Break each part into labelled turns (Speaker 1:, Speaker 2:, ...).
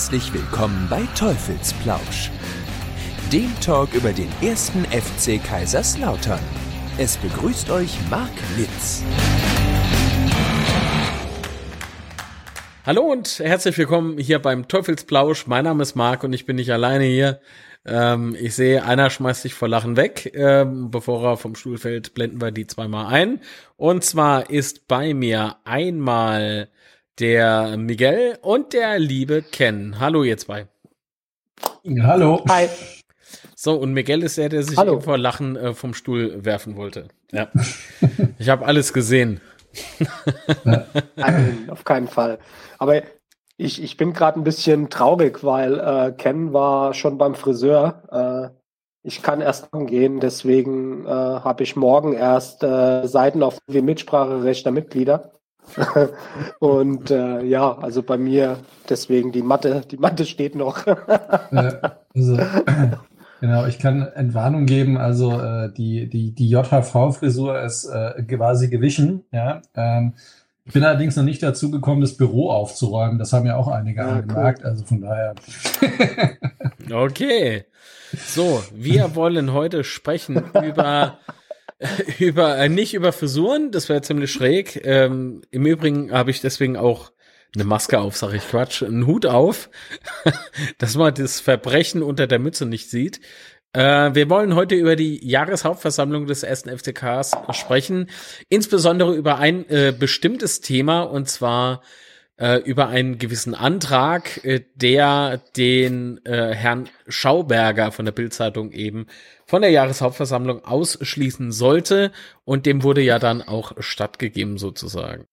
Speaker 1: Herzlich willkommen bei Teufelsplausch, dem Talk über den ersten FC Kaiserslautern. Es begrüßt euch Marc Litz.
Speaker 2: Hallo und herzlich willkommen hier beim Teufelsplausch. Mein Name ist Marc und ich bin nicht alleine hier. Ähm, ich sehe, einer schmeißt sich vor Lachen weg. Ähm, bevor er vom Stuhl fällt, blenden wir die zweimal ein. Und zwar ist bei mir einmal der Miguel und der liebe Ken. Hallo ihr zwei.
Speaker 3: Hallo.
Speaker 2: Hi. So, und Miguel ist der, der sich Hallo. vor Lachen äh, vom Stuhl werfen wollte. Ja. ich habe alles gesehen.
Speaker 4: Nein, auf keinen Fall. Aber ich, ich bin gerade ein bisschen traurig, weil äh, Ken war schon beim Friseur. Äh, ich kann erst gehen, deswegen äh, habe ich morgen erst äh, Seiten auf die Mitspracherecht der Mitglieder. und äh, ja, also bei mir deswegen die Matte, die Matte steht noch.
Speaker 3: also, genau, ich kann Entwarnung geben. Also äh, die die die JHV-Frisur ist äh, quasi gewichen. Ja. Ähm, ich bin allerdings noch nicht dazu gekommen, das Büro aufzuräumen. Das haben ja auch einige ja, angemerkt. Cool. Also von daher.
Speaker 2: okay. So, wir wollen heute sprechen über über äh, nicht über Frisuren, das wäre ziemlich schräg. Ähm, Im Übrigen habe ich deswegen auch eine Maske auf, sag ich Quatsch, einen Hut auf, dass man das Verbrechen unter der Mütze nicht sieht. Äh, wir wollen heute über die Jahreshauptversammlung des ersten FCKs sprechen, insbesondere über ein äh, bestimmtes Thema und zwar äh, über einen gewissen Antrag, äh, der den äh, Herrn Schauberger von der Bildzeitung eben von der Jahreshauptversammlung ausschließen sollte. Und dem wurde ja dann auch stattgegeben sozusagen.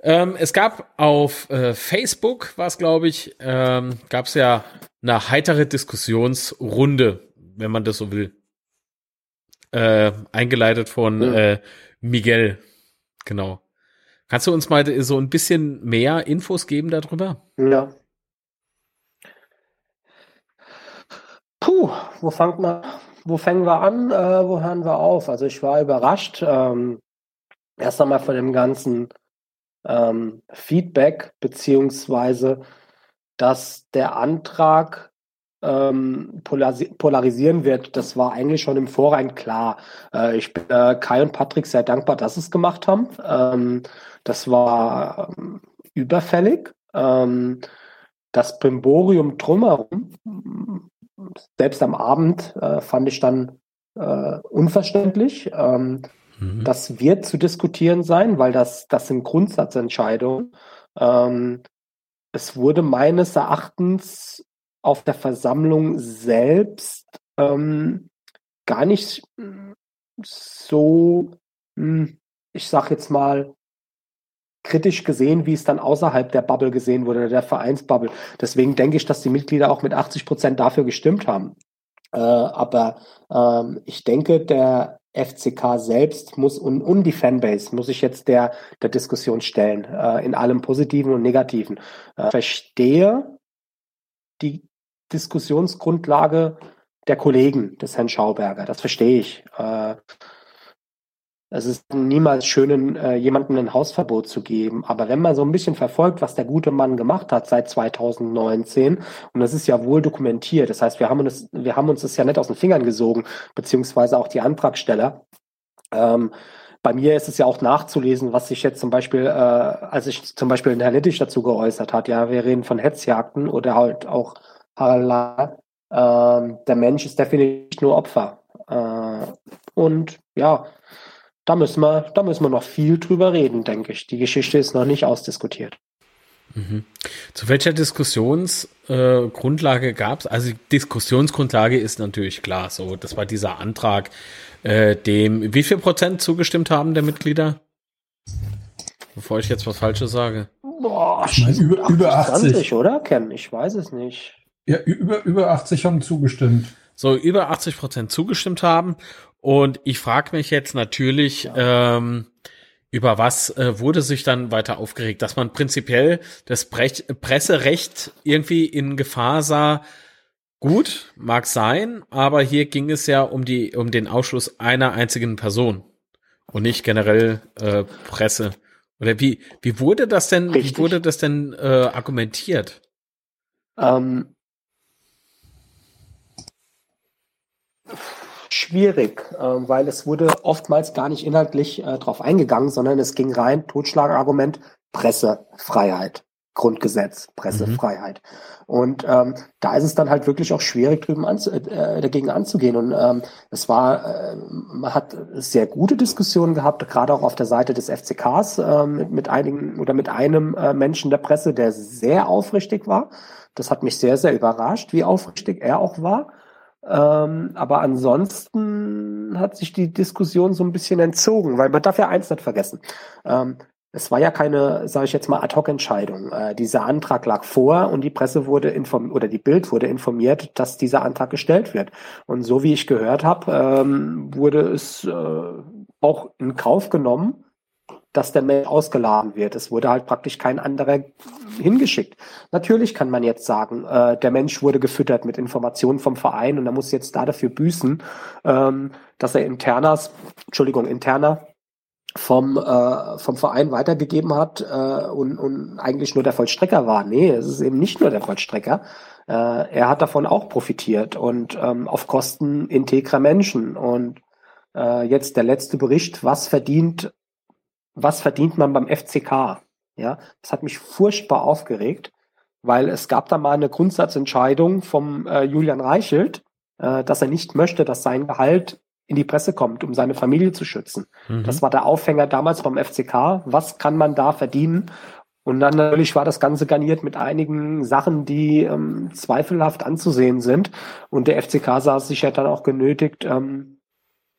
Speaker 2: Ähm, es gab auf äh, Facebook, was glaube ich, ähm, gab es ja eine heitere Diskussionsrunde, wenn man das so will. Äh, eingeleitet von ja. äh, Miguel. Genau. Kannst du uns mal so ein bisschen mehr Infos geben darüber?
Speaker 4: Ja. Puh, wo fangt man, wo fangen wir an, äh, wo hören wir auf? Also ich war überrascht, ähm, erst einmal von dem ganzen ähm, Feedback, beziehungsweise, dass der Antrag ähm, polarisieren wird, das war eigentlich schon im Vorrein klar. Äh, ich bin äh, Kai und Patrick sehr dankbar, dass sie es gemacht haben. Ähm, das war ähm, überfällig. Ähm, das Brimborium drumherum selbst am Abend äh, fand ich dann äh, unverständlich. Ähm, mhm. Das wird zu diskutieren sein, weil das, das sind Grundsatzentscheidungen. Ähm, es wurde meines Erachtens auf der Versammlung selbst ähm, gar nicht so, hm, ich sag jetzt mal, kritisch gesehen, wie es dann außerhalb der Bubble gesehen wurde, der Vereinsbubble. Deswegen denke ich, dass die Mitglieder auch mit 80 Prozent dafür gestimmt haben. Äh, aber ähm, ich denke, der FCK selbst muss und, und die Fanbase muss ich jetzt der, der Diskussion stellen, äh, in allem Positiven und Negativen. Äh, verstehe die Diskussionsgrundlage der Kollegen des Herrn Schauberger, das verstehe ich. Äh, es ist niemals schön, äh, jemandem ein Hausverbot zu geben. Aber wenn man so ein bisschen verfolgt, was der gute Mann gemacht hat seit 2019, und das ist ja wohl dokumentiert, das heißt, wir haben uns, wir haben uns das ja nicht aus den Fingern gesogen, beziehungsweise auch die Antragsteller. Ähm, bei mir ist es ja auch nachzulesen, was sich jetzt zum Beispiel, äh, als sich zum Beispiel Herr Littich dazu geäußert hat, ja, wir reden von Hetzjagden oder halt auch äh, der Mensch ist definitiv nur Opfer. Äh, und ja, da müssen wir, da müssen wir noch viel drüber reden, denke ich. Die Geschichte ist noch nicht ausdiskutiert.
Speaker 2: Mhm. Zu welcher Diskussionsgrundlage äh, gab es? Also die Diskussionsgrundlage ist natürlich klar. So, das war dieser Antrag, äh, dem wie viel Prozent zugestimmt haben der Mitglieder? Bevor ich jetzt was Falsches sage.
Speaker 4: Boah, über, über 80, 20, oder Ken? Ich weiß es nicht.
Speaker 3: Ja, über, über 80 haben zugestimmt.
Speaker 2: So, über 80 Prozent zugestimmt haben und ich frage mich jetzt natürlich, ja. ähm, über was äh, wurde sich dann weiter aufgeregt, dass man prinzipiell das Brech Presserecht irgendwie in Gefahr sah. Gut, mag sein, aber hier ging es ja um die um den Ausschluss einer einzigen Person und nicht generell äh, Presse. Oder wie wie wurde das denn? Richtig. Wie wurde das denn äh, argumentiert?
Speaker 4: Ähm, schwierig, äh, weil es wurde oftmals gar nicht inhaltlich äh, drauf eingegangen, sondern es ging rein, Totschlagargument, Pressefreiheit. Grundgesetz, Pressefreiheit. Mhm. Und ähm, da ist es dann halt wirklich auch schwierig, drüben anzu äh, dagegen anzugehen. Und ähm, es war, äh, man hat sehr gute Diskussionen gehabt, gerade auch auf der Seite des FCKs äh, mit, mit einigen oder mit einem äh, Menschen der Presse, der sehr aufrichtig war. Das hat mich sehr, sehr überrascht, wie aufrichtig er auch war. Ähm, aber ansonsten hat sich die Diskussion so ein bisschen entzogen, weil man darf ja eins nicht vergessen. Ähm, es war ja keine, sage ich jetzt mal, Ad-hoc-Entscheidung. Äh, dieser Antrag lag vor und die Presse wurde informiert oder die Bild wurde informiert, dass dieser Antrag gestellt wird. Und so wie ich gehört habe, ähm, wurde es äh, auch in Kauf genommen, dass der Mail ausgeladen wird. Es wurde halt praktisch kein anderer hingeschickt. Natürlich kann man jetzt sagen, äh, der Mensch wurde gefüttert mit Informationen vom Verein und er muss jetzt da dafür büßen, ähm, dass er internas, Entschuldigung, interner vom, äh, vom Verein weitergegeben hat äh, und, und eigentlich nur der Vollstrecker war. Nee, es ist eben nicht nur der Vollstrecker. Äh, er hat davon auch profitiert und ähm, auf Kosten integrer Menschen. Und äh, jetzt der letzte Bericht, was verdient, was verdient man beim FCK? Ja, das hat mich furchtbar aufgeregt, weil es gab da mal eine Grundsatzentscheidung vom äh, Julian Reichelt, äh, dass er nicht möchte, dass sein Gehalt in die Presse kommt, um seine Familie zu schützen. Mhm. Das war der Aufhänger damals beim FCK. Was kann man da verdienen? Und dann natürlich war das Ganze garniert mit einigen Sachen, die ähm, zweifelhaft anzusehen sind. Und der FCK sah sich ja dann auch genötigt, ähm,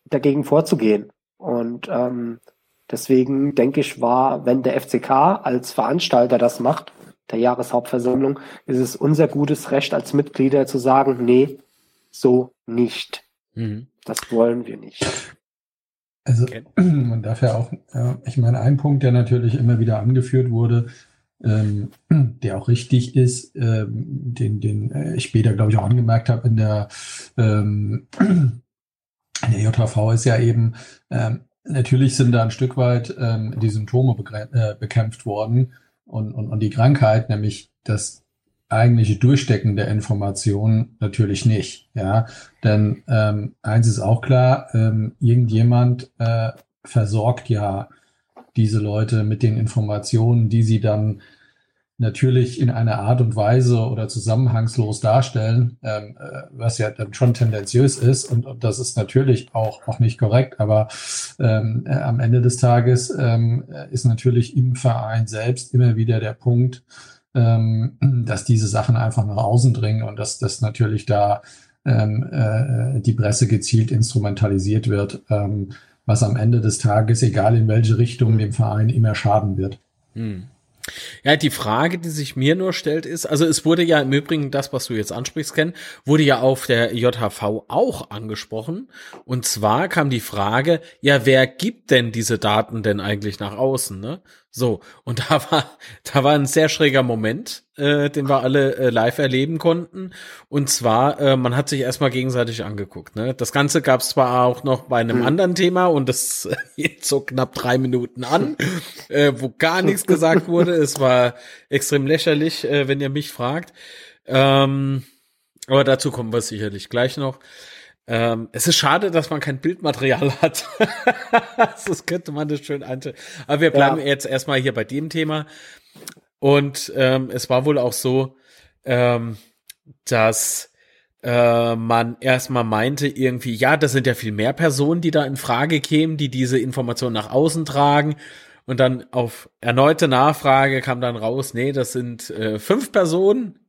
Speaker 4: dagegen vorzugehen. Und ähm, deswegen denke ich, war, wenn der FCK als Veranstalter das macht, der Jahreshauptversammlung, ist es unser gutes Recht als Mitglieder zu sagen, nee, so nicht. Mhm. Das wollen wir nicht.
Speaker 3: Also man darf ja auch, ja, ich meine, ein Punkt, der natürlich immer wieder angeführt wurde, ähm, der auch richtig ist, ähm, den, den äh, ich später, glaube ich, auch angemerkt habe in der, ähm, in der JHV ist ja eben, ähm, natürlich sind da ein Stück weit ähm, die Symptome äh, bekämpft worden und, und, und die Krankheit, nämlich das eigentliche Durchstecken der Informationen natürlich nicht. Ja, denn ähm, eins ist auch klar: ähm, Irgendjemand äh, versorgt ja diese Leute mit den Informationen, die sie dann natürlich in einer Art und Weise oder zusammenhangslos darstellen, ähm, äh, was ja dann schon tendenziös ist und, und das ist natürlich auch, auch nicht korrekt, aber ähm, äh, am Ende des Tages ähm, ist natürlich im Verein selbst immer wieder der Punkt, ähm, dass diese Sachen einfach nach außen dringen und dass das natürlich da ähm, äh, die Presse gezielt instrumentalisiert wird, ähm, was am Ende des Tages, egal in welche Richtung, dem Verein immer schaden wird. Hm.
Speaker 2: Ja, die Frage, die sich mir nur stellt, ist, also es wurde ja im Übrigen das, was du jetzt ansprichst, Ken, wurde ja auf der JHV auch angesprochen. Und zwar kam die Frage, ja, wer gibt denn diese Daten denn eigentlich nach außen, ne? So, und da war, da war ein sehr schräger Moment, äh, den wir alle äh, live erleben konnten. Und zwar, äh, man hat sich erstmal gegenseitig angeguckt. Ne? Das Ganze gab es zwar auch noch bei einem mhm. anderen Thema und das hielt so knapp drei Minuten an, äh, wo gar nichts gesagt wurde. Es war extrem lächerlich, äh, wenn ihr mich fragt. Ähm, aber dazu kommen wir sicherlich gleich noch. Ähm, es ist schade, dass man kein Bildmaterial hat. das könnte man das schön einstellen. Aber wir bleiben ja. jetzt erstmal hier bei dem Thema. Und ähm, es war wohl auch so, ähm, dass äh, man erstmal meinte irgendwie, ja, das sind ja viel mehr Personen, die da in Frage kämen, die diese Information nach außen tragen. Und dann auf erneute Nachfrage kam dann raus, nee, das sind äh, fünf Personen.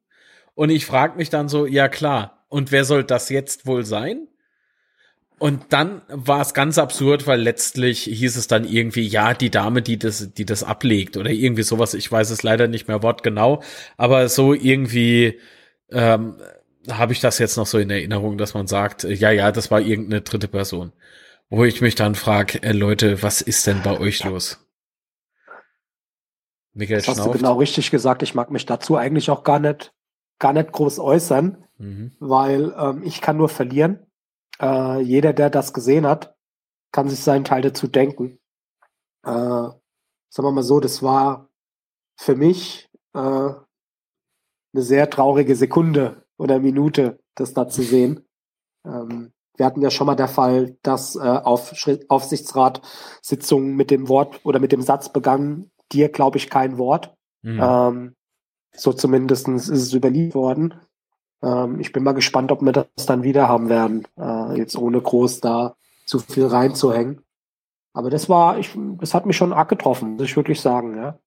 Speaker 2: Und ich frage mich dann so, ja klar, und wer soll das jetzt wohl sein? Und dann war es ganz absurd, weil letztlich hieß es dann irgendwie, ja, die Dame, die das, die das ablegt oder irgendwie sowas. Ich weiß es leider nicht mehr wortgenau, aber so irgendwie ähm, habe ich das jetzt noch so in Erinnerung, dass man sagt, ja, ja, das war irgendeine dritte Person. Wo ich mich dann frage, äh, Leute, was ist denn bei euch los?
Speaker 4: Michael das hast du genau richtig gesagt. Ich mag mich dazu eigentlich auch gar nicht, gar nicht groß äußern mhm. weil ähm, ich kann nur verlieren. Äh, jeder, der das gesehen hat, kann sich seinen Teil dazu denken. Äh, sagen wir mal so, das war für mich äh, eine sehr traurige Sekunde oder Minute, das da zu sehen. Ähm, wir hatten ja schon mal der Fall, dass äh, auf Aufsichtsratssitzungen mit dem Wort oder mit dem Satz begangen, dir glaube ich kein Wort. Mhm. Ähm, so zumindest ist es überliefert worden. Ähm, ich bin mal gespannt, ob wir das dann wieder haben werden, äh, jetzt ohne groß da zu viel reinzuhängen. Aber das war, ich, das hat mich schon arg getroffen, muss ich wirklich sagen, ja.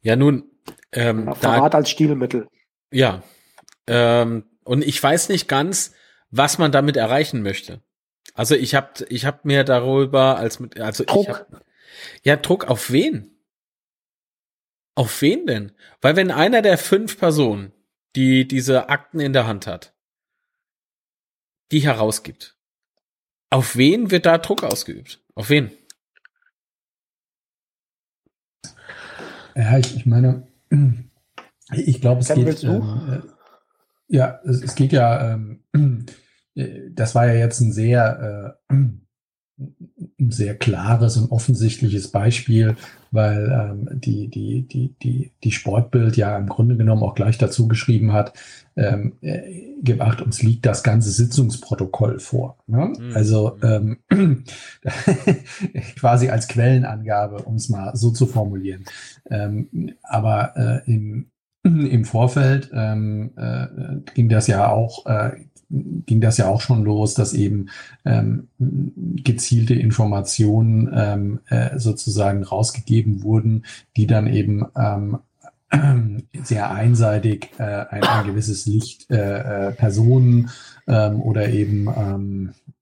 Speaker 2: Ja, nun, ähm,
Speaker 4: ja, Verrat da, als Stilmittel.
Speaker 2: Ja. Ähm, und ich weiß nicht ganz, was man damit erreichen möchte. Also ich habe ich hab mir darüber als mit also Druck. ich hab, ja Druck auf wen? Auf wen denn? Weil wenn einer der fünf Personen, die diese Akten in der Hand hat, die herausgibt, auf wen wird da Druck ausgeübt? Auf wen?
Speaker 3: Ja, ich, ich meine, ich glaube, es Ken geht. Ähm, äh, ja, es, es, geht ja. Ähm, äh, das war ja jetzt ein sehr äh, ein sehr klares und offensichtliches Beispiel, weil ähm, die, die, die, die, die Sportbild ja im Grunde genommen auch gleich dazu geschrieben hat, ähm, äh, gib acht, uns liegt das ganze Sitzungsprotokoll vor. Ne? Mhm. Also ähm, quasi als Quellenangabe, um es mal so zu formulieren. Ähm, aber äh, im, im Vorfeld ähm, äh, ging das ja auch äh, ging das ja auch schon los, dass eben ähm, gezielte Informationen ähm, äh, sozusagen rausgegeben wurden, die dann eben ähm, sehr einseitig äh, ein, ein gewisses Licht äh, äh, Personen ähm, oder eben ähm, äh,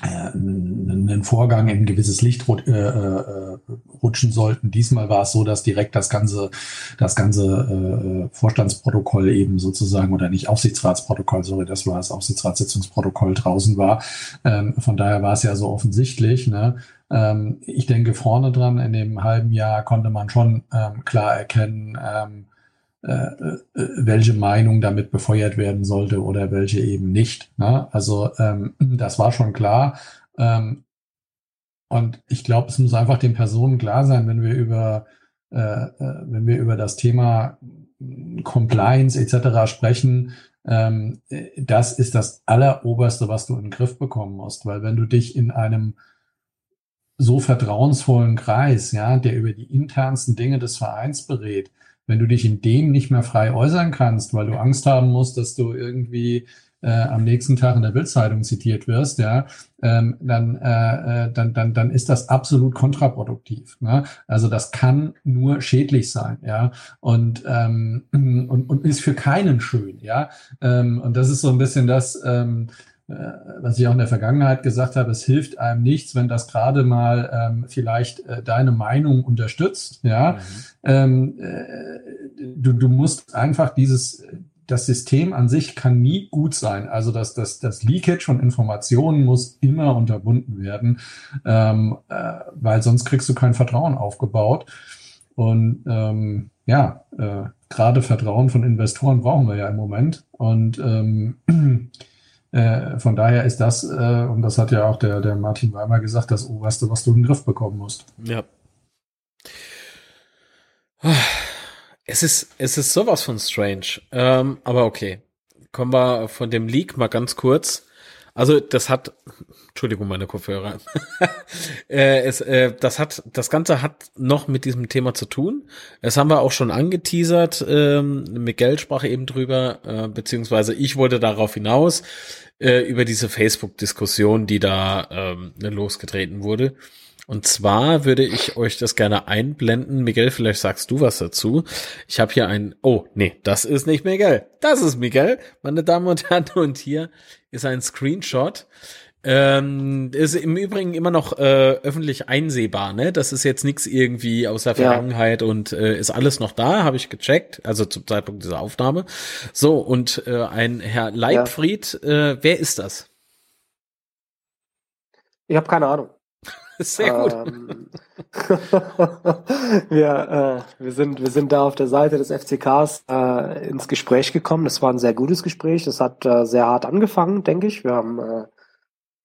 Speaker 3: einen Vorgang in ein gewisses Licht äh, äh, rutschen sollten. Diesmal war es so, dass direkt das ganze, das ganze äh, Vorstandsprotokoll eben sozusagen oder nicht Aufsichtsratsprotokoll, sorry, das war das Aufsichtsratssitzungsprotokoll draußen war. Ähm, von daher war es ja so offensichtlich. Ne? Ähm, ich denke, vorne dran in dem halben Jahr konnte man schon ähm, klar erkennen, äh, äh, welche Meinung damit befeuert werden sollte oder welche eben nicht. Ne? Also ähm, das war schon klar. Ähm, und ich glaube, es muss einfach den Personen klar sein, wenn wir über, äh, äh wenn wir über das Thema Compliance etc. sprechen, ähm, das ist das Alleroberste, was du in den Griff bekommen musst. Weil wenn du dich in einem so vertrauensvollen Kreis, ja, der über die internsten Dinge des Vereins berät, wenn du dich in dem nicht mehr frei äußern kannst, weil du Angst haben musst, dass du irgendwie äh, am nächsten Tag in der Bildzeitung zitiert wirst, ja, ähm, dann, äh, äh, dann, dann, dann ist das absolut kontraproduktiv. Ne? Also das kann nur schädlich sein, ja, und, ähm, und, und ist für keinen schön, ja. Ähm, und das ist so ein bisschen das, ähm, äh, was ich auch in der Vergangenheit gesagt habe, es hilft einem nichts, wenn das gerade mal ähm, vielleicht äh, deine Meinung unterstützt. Ja, mhm. ähm, äh, du, du musst einfach dieses das System an sich kann nie gut sein. Also das, das, das Leakage von Informationen muss immer unterbunden werden, ähm, äh, weil sonst kriegst du kein Vertrauen aufgebaut. Und ähm, ja, äh, gerade Vertrauen von Investoren brauchen wir ja im Moment. Und ähm, äh, von daher ist das, äh, und das hat ja auch der, der Martin Weimer gesagt, das Oberste, was du in den Griff bekommen musst.
Speaker 2: Ja. Es ist, es ist sowas von strange. Ähm, aber okay. Kommen wir von dem Leak mal ganz kurz. Also das hat, Entschuldigung, meine Kopfhörer. äh, es, äh, das hat, das Ganze hat noch mit diesem Thema zu tun. Das haben wir auch schon angeteasert. Ähm, Miguel sprach eben drüber, äh, beziehungsweise ich wollte darauf hinaus äh, über diese Facebook-Diskussion, die da ähm, losgetreten wurde. Und zwar würde ich euch das gerne einblenden. Miguel, vielleicht sagst du was dazu. Ich habe hier ein, oh, nee, das ist nicht Miguel. Das ist Miguel, meine Damen und Herren. Und hier ist ein Screenshot. Ähm, ist im Übrigen immer noch äh, öffentlich einsehbar, ne? Das ist jetzt nichts irgendwie aus der Vergangenheit ja. und äh, ist alles noch da, habe ich gecheckt, also zum Zeitpunkt dieser Aufnahme. So, und äh, ein Herr Leibfried, ja. äh, wer ist das?
Speaker 4: Ich habe keine Ahnung.
Speaker 2: Sehr gut. Ähm,
Speaker 4: wir, äh, wir, sind, wir sind da auf der Seite des FCKs äh, ins Gespräch gekommen. Das war ein sehr gutes Gespräch. Das hat äh, sehr hart angefangen, denke ich. Wir haben äh,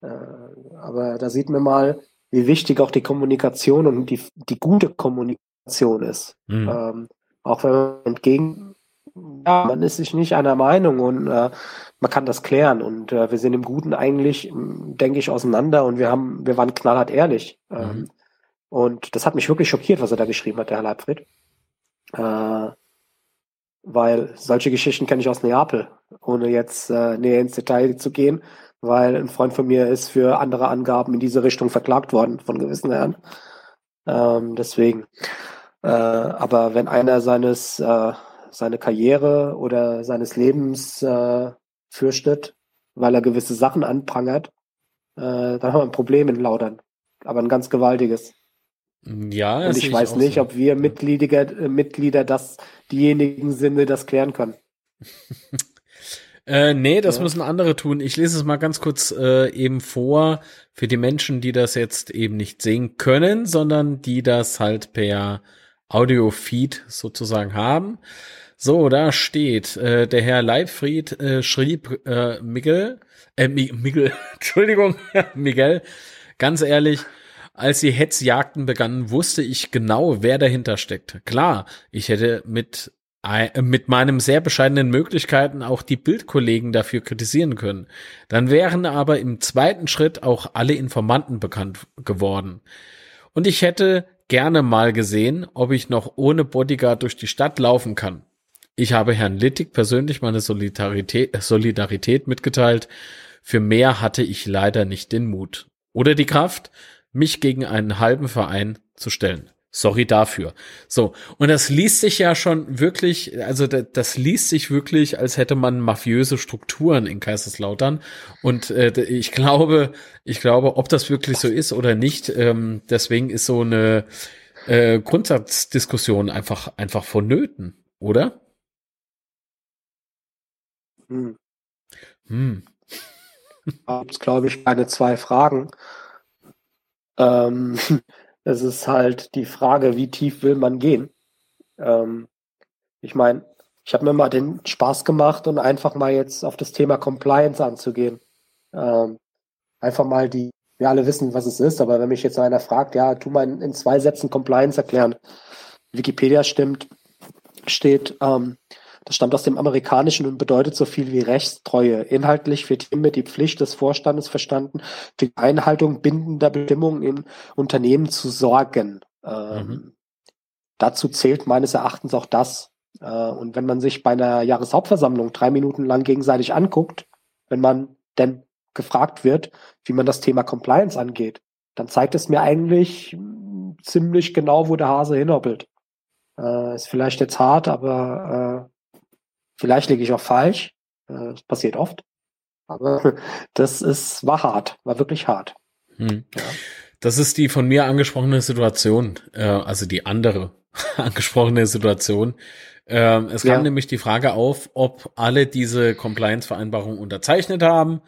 Speaker 4: äh, aber da sieht man mal, wie wichtig auch die Kommunikation und die, die gute Kommunikation ist. Mhm. Ähm, auch wenn man entgegen ja, man ist sich nicht einer Meinung und äh, man kann das klären. Und äh, wir sind im Guten eigentlich, denke ich, auseinander und wir haben, wir waren knallhart ehrlich. Mhm. Ähm, und das hat mich wirklich schockiert, was er da geschrieben hat, der Herr Leibfried. Äh, weil solche Geschichten kenne ich aus Neapel, ohne jetzt äh, näher ins Detail zu gehen, weil ein Freund von mir ist für andere Angaben in diese Richtung verklagt worden von gewissen Herren. Ähm, deswegen. Äh, aber wenn einer seines äh, seine Karriere oder seines Lebens äh, fürchtet, weil er gewisse Sachen anprangert, äh, dann haben wir ein Problem in Laudern. Aber ein ganz gewaltiges.
Speaker 2: Ja,
Speaker 4: und ich weiß nicht, so. ob wir Mitglieder, äh, Mitglieder das diejenigen sind, die das klären können.
Speaker 2: äh, nee, das ja. müssen andere tun. Ich lese es mal ganz kurz äh, eben vor für die Menschen, die das jetzt eben nicht sehen können, sondern die das halt per Audio-Feed sozusagen haben. So, da steht, äh, der Herr Leibfried äh, schrieb äh, Miguel, äh, Miguel, Entschuldigung, Miguel, ganz ehrlich, als die Hetzjagden begannen, wusste ich genau, wer dahinter steckt. Klar, ich hätte mit äh, mit meinen sehr bescheidenen Möglichkeiten auch die Bildkollegen dafür kritisieren können. Dann wären aber im zweiten Schritt auch alle Informanten bekannt geworden. Und ich hätte gerne mal gesehen, ob ich noch ohne Bodyguard durch die Stadt laufen kann. Ich habe Herrn Littig persönlich meine Solidarität, Solidarität mitgeteilt. Für mehr hatte ich leider nicht den Mut oder die Kraft, mich gegen einen halben Verein zu stellen. Sorry dafür. So, und das liest sich ja schon wirklich, also das, das liest sich wirklich, als hätte man mafiöse Strukturen in Kaiserslautern. Und äh, ich glaube, ich glaube, ob das wirklich so ist oder nicht, ähm, deswegen ist so eine äh, Grundsatzdiskussion einfach, einfach vonnöten, oder?
Speaker 4: Hm. Hm. Gibt glaube ich, keine zwei Fragen. Ähm, es ist halt die Frage, wie tief will man gehen? Ähm, ich meine, ich habe mir mal den Spaß gemacht und einfach mal jetzt auf das Thema Compliance anzugehen. Ähm, einfach mal die, wir alle wissen, was es ist, aber wenn mich jetzt einer fragt, ja, tu mal in, in zwei Sätzen Compliance erklären. Wikipedia stimmt, steht, ähm, das stammt aus dem Amerikanischen und bedeutet so viel wie Rechtstreue. Inhaltlich wird hiermit die Pflicht des Vorstandes verstanden, für die Einhaltung bindender Bestimmungen im Unternehmen zu sorgen. Ähm, mhm. Dazu zählt meines Erachtens auch das. Äh, und wenn man sich bei einer Jahreshauptversammlung drei Minuten lang gegenseitig anguckt, wenn man denn gefragt wird, wie man das Thema Compliance angeht, dann zeigt es mir eigentlich ziemlich genau, wo der Hase hinhoppelt. Äh, ist vielleicht jetzt hart, aber äh, Vielleicht liege ich auch falsch. Äh, das passiert oft. Aber das ist, war hart, war wirklich hart.
Speaker 2: Hm. Ja. Das ist die von mir angesprochene Situation, äh, also die andere angesprochene Situation. Ähm, es kam ja. nämlich die Frage auf, ob alle diese Compliance-Vereinbarungen unterzeichnet haben.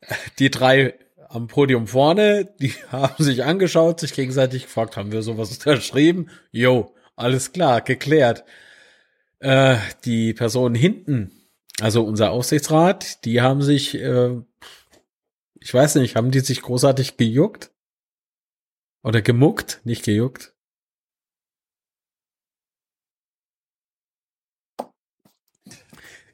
Speaker 2: Die drei am Podium vorne, die haben sich angeschaut, sich gegenseitig gefragt, haben wir sowas unterschrieben? Jo, alles klar, geklärt äh, die Personen hinten, also unser Aufsichtsrat, die haben sich, äh, ich weiß nicht, haben die sich großartig gejuckt? Oder gemuckt, nicht gejuckt?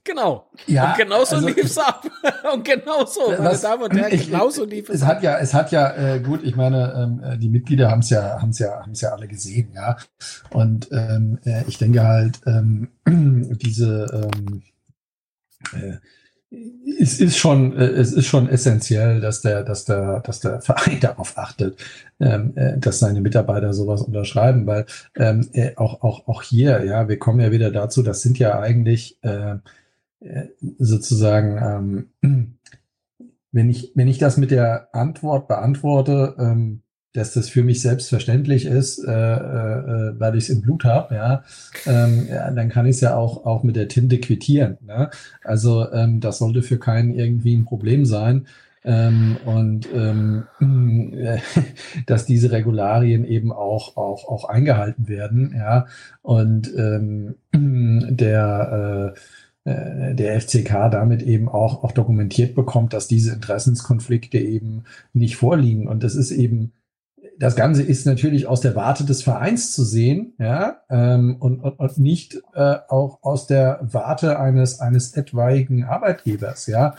Speaker 2: Genau. Ja, und genauso also lief's ab. und genauso, meine was, Damen und Herren, genauso lief
Speaker 3: es, es ab. Hat ja, es hat ja, äh, gut, ich meine, ähm, äh, die Mitglieder haben es ja, haben es ja, haben es ja alle gesehen, ja. Und ähm, äh, ich denke halt, ähm, diese ähm, äh, es ist schon, äh, es ist schon essentiell, dass der, dass der, dass der Verein darauf achtet, ähm, äh, dass seine Mitarbeiter sowas unterschreiben, weil ähm, äh, auch, auch, auch hier, ja, wir kommen ja wieder dazu, das sind ja eigentlich äh, sozusagen, ähm, wenn ich, wenn ich das mit der Antwort beantworte, ähm, dass das für mich selbstverständlich ist, äh, äh, weil ich es im Blut habe, ja, ähm, ja, dann kann ich es ja auch, auch mit der Tinte quittieren. Ne? Also ähm, das sollte für keinen irgendwie ein Problem sein. Ähm, und äh, dass diese Regularien eben auch, auch, auch eingehalten werden, ja. Und ähm, der äh, äh, der FCK damit eben auch, auch dokumentiert bekommt, dass diese Interessenskonflikte eben nicht vorliegen. Und das ist eben, das Ganze ist natürlich aus der Warte des Vereins zu sehen, ja, ähm, und, und, und nicht äh, auch aus der Warte eines, eines etwaigen Arbeitgebers, ja.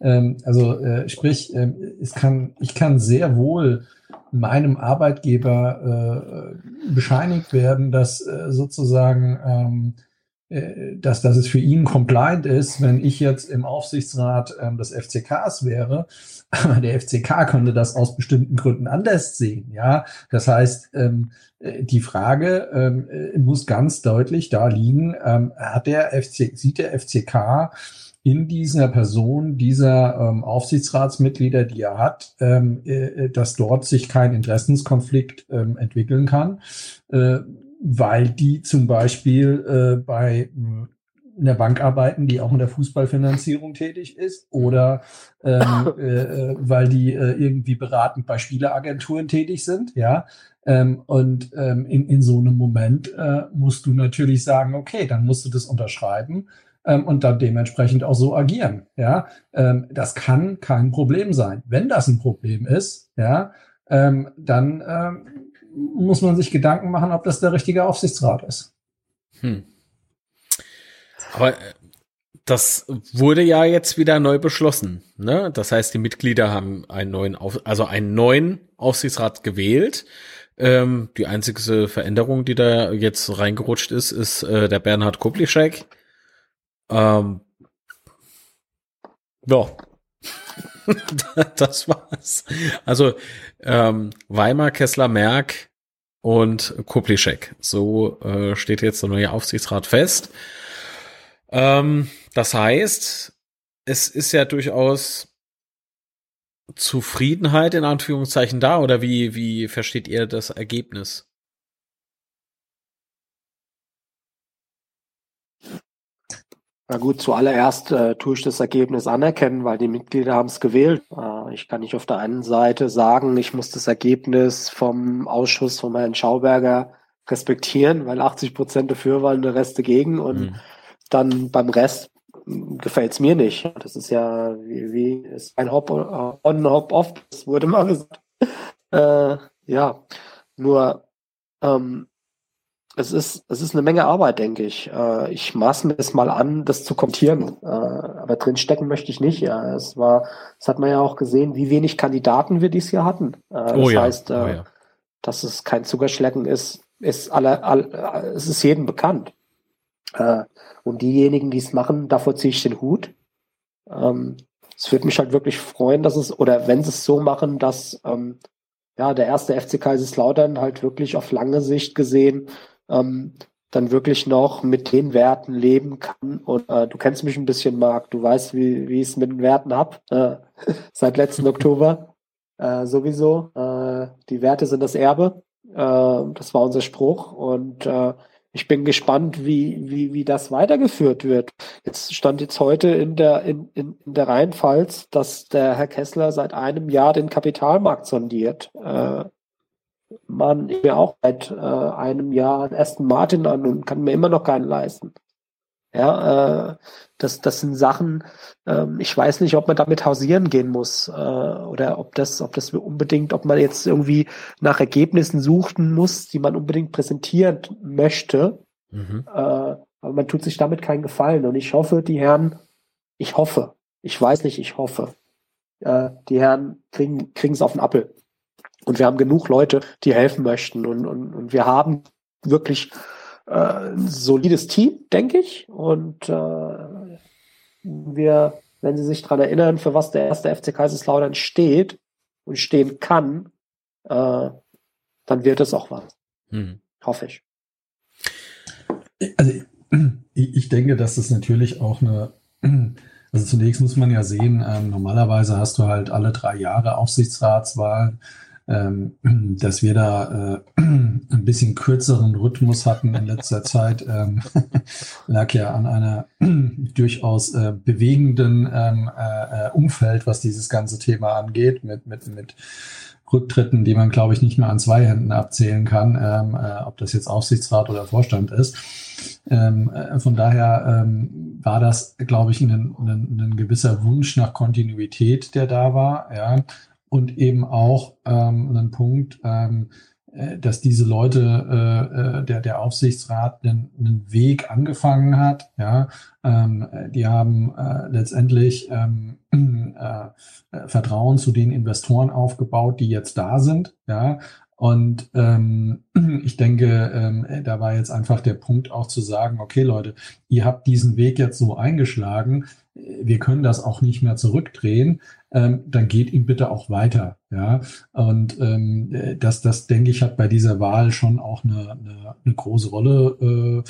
Speaker 3: Ähm, also äh, sprich, äh, es kann, ich kann sehr wohl meinem Arbeitgeber äh, bescheinigt werden, dass äh, sozusagen ähm, äh, dass, dass es für ihn compliant ist, wenn ich jetzt im Aufsichtsrat ähm, des FCKs wäre. Aber der FCK könnte das aus bestimmten Gründen anders sehen. Ja, das heißt, ähm, äh, die Frage ähm, äh, muss ganz deutlich da liegen: ähm, Hat der FC, sieht der FCK in dieser Person, dieser ähm, Aufsichtsratsmitglieder, die er hat, ähm, äh, dass dort sich kein Interessenskonflikt entwickeln kann? Äh, weil die zum Beispiel äh, bei einer Bank arbeiten, die auch in der Fußballfinanzierung tätig ist, oder ähm, äh, weil die äh, irgendwie beratend bei Spieleagenturen tätig sind, ja. Ähm, und ähm, in, in so einem Moment äh, musst du natürlich sagen, okay, dann musst du das unterschreiben ähm, und dann dementsprechend auch so agieren, ja. Ähm, das kann kein Problem sein. Wenn das ein Problem ist, ja, ähm, dann ähm, muss man sich Gedanken machen, ob das der richtige Aufsichtsrat ist. Hm.
Speaker 2: Aber äh, das wurde ja jetzt wieder neu beschlossen. Ne? Das heißt, die Mitglieder haben einen neuen, Auf also einen neuen Aufsichtsrat gewählt. Ähm, die einzige Veränderung, die da jetzt reingerutscht ist, ist äh, der Bernhard Kuplischek. Ähm, ja, das war's. Also ähm, Weimar, Kessler, Merck und Kuplischek. So äh, steht jetzt der neue Aufsichtsrat fest. Ähm, das heißt, es ist ja durchaus Zufriedenheit in Anführungszeichen da oder wie, wie versteht ihr das Ergebnis?
Speaker 4: Na gut, zuallererst äh, tue ich das Ergebnis anerkennen, weil die Mitglieder haben es gewählt. Äh, ich kann nicht auf der einen Seite sagen, ich muss das Ergebnis vom Ausschuss von Herrn Schauberger respektieren, weil 80 Prozent dafür waren, der Rest dagegen und mhm. dann beim Rest gefällt es mir nicht. Das ist ja wie, wie ist ein Hop on, Hop off, das wurde mal gesagt. Äh, ja, nur ähm, es ist, es ist eine Menge Arbeit, denke ich. Äh, ich maß mir es mal an, das zu kommentieren. Äh, aber drinstecken möchte ich nicht. Ja, es war, das hat man ja auch gesehen, wie wenig Kandidaten wir dieses Jahr hatten. Äh, oh das ja. heißt, äh, oh ja. dass es kein Zuckerschlecken ist, ist alle, alle, es ist jedem bekannt. Äh, und diejenigen, die es machen, davor ziehe ich den Hut. Ähm, es würde mich halt wirklich freuen, dass es, oder wenn sie es so machen, dass ähm, ja, der erste FC Kaiserslautern halt wirklich auf lange Sicht gesehen ähm, dann wirklich noch mit den Werten leben kann. Und äh, du kennst mich ein bisschen, Marc. Du weißt, wie, wie ich es mit den Werten hab. Äh, seit letzten Oktober äh, sowieso. Äh, die Werte sind das Erbe. Äh, das war unser Spruch. Und äh, ich bin gespannt, wie, wie, wie das weitergeführt wird. Jetzt stand jetzt heute in der, in, in, in der Rheinpfalz, dass der Herr Kessler seit einem Jahr den Kapitalmarkt sondiert. Äh, man ich mir auch seit äh, einem Jahr einen Aston Martin an und kann mir immer noch keinen leisten. Ja, äh, das, das sind Sachen, ähm, ich weiß nicht, ob man damit hausieren gehen muss äh, oder ob das, ob das unbedingt, ob man jetzt irgendwie nach Ergebnissen suchen muss, die man unbedingt präsentieren möchte. Mhm. Äh, aber man tut sich damit keinen Gefallen. Und ich hoffe, die Herren, ich hoffe, ich weiß nicht, ich hoffe, äh, die Herren kriegen es auf den Appel. Und wir haben genug Leute, die helfen möchten. Und, und, und wir haben wirklich äh, ein solides Team, denke ich. Und äh, wir, wenn Sie sich daran erinnern, für was der erste FC Kaiserslautern steht und stehen kann, äh, dann wird es auch was. Hm. Hoffe ich.
Speaker 3: Also ich denke, dass das natürlich auch eine, also zunächst muss man ja sehen, ähm, normalerweise hast du halt alle drei Jahre Aufsichtsratswahlen ähm, dass wir da äh, ein bisschen kürzeren Rhythmus hatten in letzter Zeit, ähm, lag ja an einer durchaus äh, bewegenden ähm, äh, äh, Umfeld, was dieses ganze Thema angeht, mit, mit, mit Rücktritten, die man, glaube ich, nicht mehr an zwei Händen abzählen kann, ähm, äh, ob das jetzt Aufsichtsrat oder Vorstand ist. Ähm, äh, von daher ähm, war das, glaube ich, ein, ein, ein gewisser Wunsch nach Kontinuität, der da war. Ja. Und eben auch ähm, einen Punkt, ähm, äh, dass diese Leute, äh, äh, der, der Aufsichtsrat einen, einen Weg angefangen hat. Ja, ähm, die haben äh, letztendlich ähm, äh, Vertrauen zu den Investoren aufgebaut, die jetzt da sind. Ja, und ähm, ich denke, ähm, da war jetzt einfach der Punkt auch zu sagen, okay Leute, ihr habt diesen Weg jetzt so eingeschlagen, wir können das auch nicht mehr zurückdrehen, ähm, dann geht ihm bitte auch weiter. Ja, und ähm, das, das denke ich, hat bei dieser Wahl schon auch eine, eine, eine große Rolle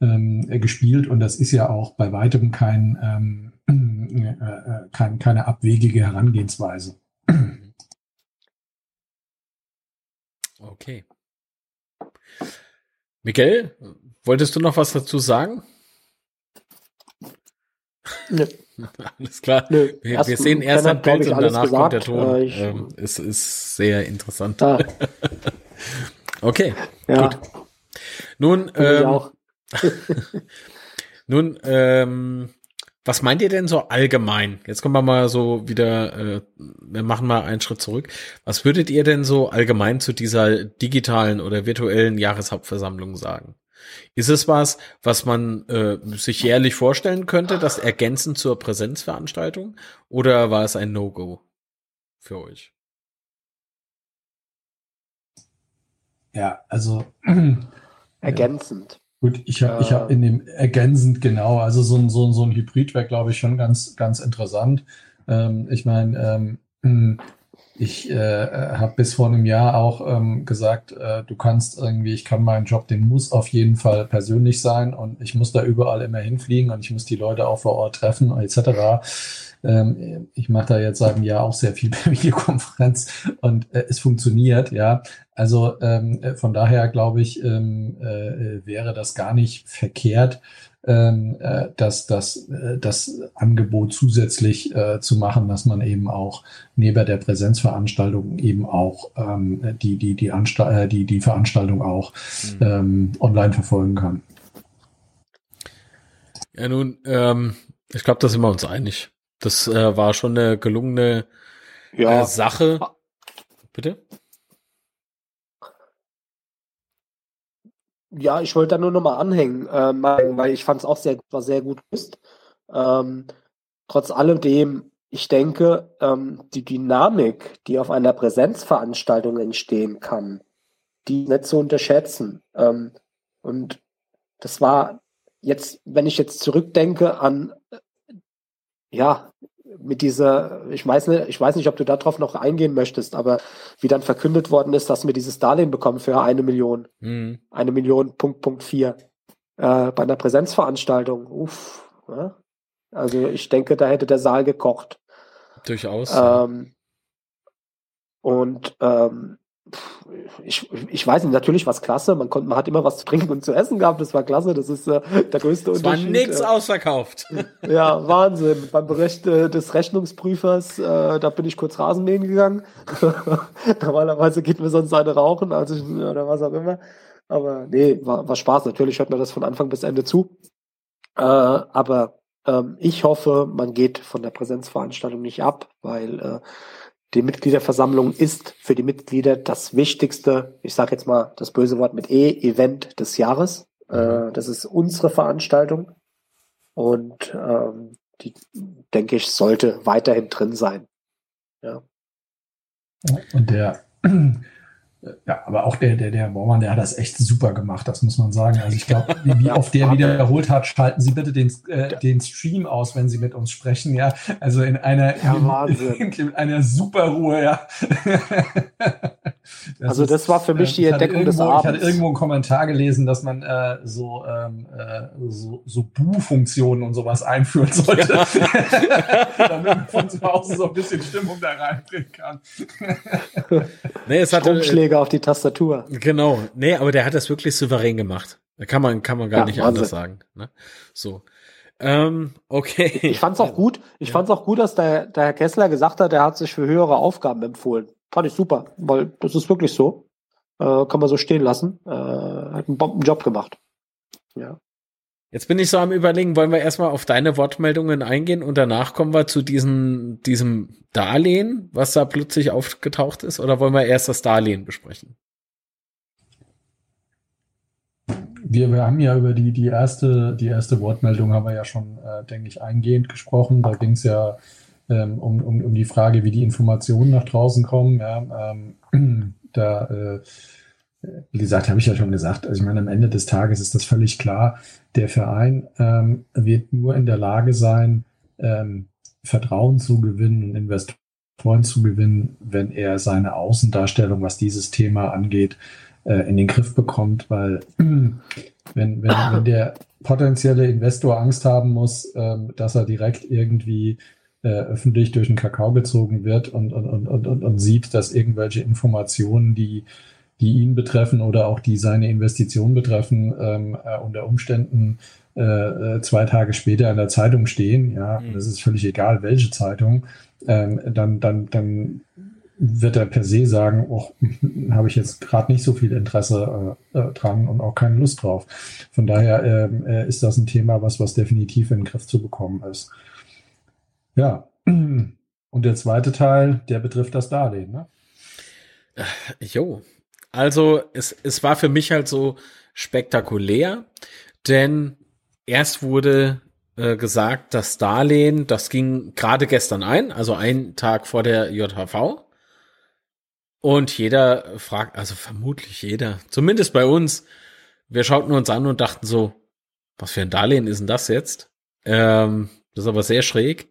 Speaker 3: äh, ähm, gespielt. Und das ist ja auch bei weitem kein, ähm, äh, äh kein, keine abwegige Herangehensweise.
Speaker 2: Okay. Miguel, wolltest du noch was dazu sagen?
Speaker 4: Nö.
Speaker 2: Alles klar. Nö. Wir, wir sehen erst ein Bild und danach gesagt. kommt der Ton. Äh, ähm, es ist sehr interessant. Ah. okay, ja. gut. Nun, ähm, nun, ähm, was meint ihr denn so allgemein? Jetzt kommen wir mal so wieder, äh, wir machen mal einen Schritt zurück. Was würdet ihr denn so allgemein zu dieser digitalen oder virtuellen Jahreshauptversammlung sagen? Ist es was, was man äh, sich jährlich vorstellen könnte, das ergänzend zur Präsenzveranstaltung? Oder war es ein No-Go für euch?
Speaker 3: Ja, also
Speaker 4: ergänzend.
Speaker 3: Gut, ich habe ich hab in dem ergänzend genau, also so ein, so ein, so ein Hybrid wäre, glaube ich, schon ganz, ganz interessant. Ähm, ich meine, ähm, ich äh, habe bis vor einem Jahr auch ähm, gesagt, äh, du kannst irgendwie, ich kann meinen Job, den muss auf jeden Fall persönlich sein und ich muss da überall immer hinfliegen und ich muss die Leute auch vor Ort treffen etc. Ähm, ich mache da jetzt seit einem Jahr auch sehr viel per Videokonferenz und äh, es funktioniert, ja. Also ähm, von daher glaube ich, ähm, äh, wäre das gar nicht verkehrt, ähm, äh, das, das, äh, das Angebot zusätzlich äh, zu machen, dass man eben auch neben der Präsenzveranstaltung eben auch ähm, die, die, die, Ansta äh, die, die Veranstaltung auch mhm. ähm, online verfolgen kann.
Speaker 2: Ja, nun, ähm, ich glaube, da sind wir uns einig. Das äh, war schon eine gelungene ja. äh, Sache. Bitte?
Speaker 4: ja, ich wollte da nur nochmal anhängen, äh, weil ich fand es auch sehr, war sehr gut gelöst. Ähm, trotz alledem, ich denke, ähm, die Dynamik, die auf einer Präsenzveranstaltung entstehen kann, die nicht zu unterschätzen. Ähm, und das war jetzt, wenn ich jetzt zurückdenke an, äh, ja, mit dieser, ich weiß nicht, ich weiß nicht, ob du darauf noch eingehen möchtest, aber wie dann verkündet worden ist, dass wir dieses Darlehen bekommen für eine Million, mhm. eine Million Punkt Punkt vier äh, bei einer Präsenzveranstaltung. Uff, ja? Also ich denke, da hätte der Saal gekocht.
Speaker 2: Durchaus.
Speaker 4: Ähm, und ähm, ich, ich weiß nicht, natürlich war es klasse. Man konnte, man hat immer was zu trinken und zu essen gehabt. Das war klasse. Das ist äh, der größte es Unterschied.
Speaker 2: War nichts äh, ausverkauft.
Speaker 4: Ja, Wahnsinn. Beim Bericht äh, des Rechnungsprüfers, äh, da bin ich kurz Rasenmähen gegangen. Normalerweise geht mir sonst eine rauchen, also ich, oder was auch immer. Aber nee, war, war Spaß. Natürlich hört man das von Anfang bis Ende zu. Äh, aber ähm, ich hoffe, man geht von der Präsenzveranstaltung nicht ab, weil äh, die Mitgliederversammlung ist für die Mitglieder das wichtigste, ich sage jetzt mal das böse Wort mit E, Event des Jahres. Äh, mhm. das ist unsere Veranstaltung und ähm, die, denke ich, sollte weiterhin drin sein. Ja.
Speaker 3: Und der ja, aber auch der, der, der Bormann, der hat das echt super gemacht, das muss man sagen. Also ich glaube, wie, oft der wiederholt hat, schalten Sie bitte den, äh, den Stream aus, wenn Sie mit uns sprechen, ja. Also in einer, ja, in, in, einer super Ruhe, ja.
Speaker 4: Das also das ist, war für mich äh, die Entdeckung irgendwo, des Abends.
Speaker 3: Ich hatte irgendwo einen Kommentar gelesen, dass man äh, so, ähm, äh, so, so Bu-Funktionen und sowas einführen sollte, damit man von zu Hause so ein bisschen Stimmung da reinbringen kann.
Speaker 4: nee, es hatte, Stromschläge auf die Tastatur.
Speaker 2: Genau. Nee, aber der hat das wirklich souverän gemacht. Da kann man, kann man gar ja, nicht Wahnsinn. anders sagen. Ne? So. Ähm, okay.
Speaker 4: Ich fand's auch gut. Ich ja. fand's auch gut, dass der, der Herr Kessler gesagt hat, er hat sich für höhere Aufgaben empfohlen. Fand ich super, weil das ist wirklich so. Äh, kann man so stehen lassen. Äh, hat einen Bombenjob gemacht. Ja.
Speaker 2: Jetzt bin ich so am überlegen, wollen wir erstmal auf deine Wortmeldungen eingehen und danach kommen wir zu diesem, diesem Darlehen, was da plötzlich aufgetaucht ist, oder wollen wir erst das Darlehen besprechen?
Speaker 3: Wir, wir haben ja über die, die erste, die erste Wortmeldung haben wir ja schon, äh, denke ich, eingehend gesprochen. Da ging es ja ähm, um, um, um die Frage, wie die Informationen nach draußen kommen. Ja, ähm, da äh, wie gesagt, habe ich ja schon gesagt, also ich meine, am Ende des Tages ist das völlig klar. Der Verein ähm, wird nur in der Lage sein, ähm, Vertrauen zu gewinnen und Investoren zu gewinnen, wenn er seine Außendarstellung, was dieses Thema angeht, äh, in den Griff bekommt, weil wenn, wenn, wenn der potenzielle Investor Angst haben muss, ähm, dass er direkt irgendwie äh, öffentlich durch den Kakao gezogen wird und, und, und, und, und sieht, dass irgendwelche Informationen, die die ihn betreffen oder auch die seine Investition betreffen, ähm, äh, unter Umständen äh, äh, zwei Tage später in der Zeitung stehen, ja, mhm. das ist völlig egal, welche Zeitung, ähm, dann, dann, dann wird er per se sagen, habe ich jetzt gerade nicht so viel Interesse äh, äh, dran und auch keine Lust drauf. Von daher ähm, äh, ist das ein Thema, was, was definitiv in den Griff zu bekommen ist. Ja. Und der zweite Teil, der betrifft das Darlehen, ne?
Speaker 2: Jo, also es, es war für mich halt so spektakulär, denn erst wurde äh, gesagt, das Darlehen, das ging gerade gestern ein, also einen Tag vor der JHV. Und jeder fragt, also vermutlich jeder, zumindest bei uns, wir schauten uns an und dachten so, was für ein Darlehen ist denn das jetzt? Ähm, das ist aber sehr schräg.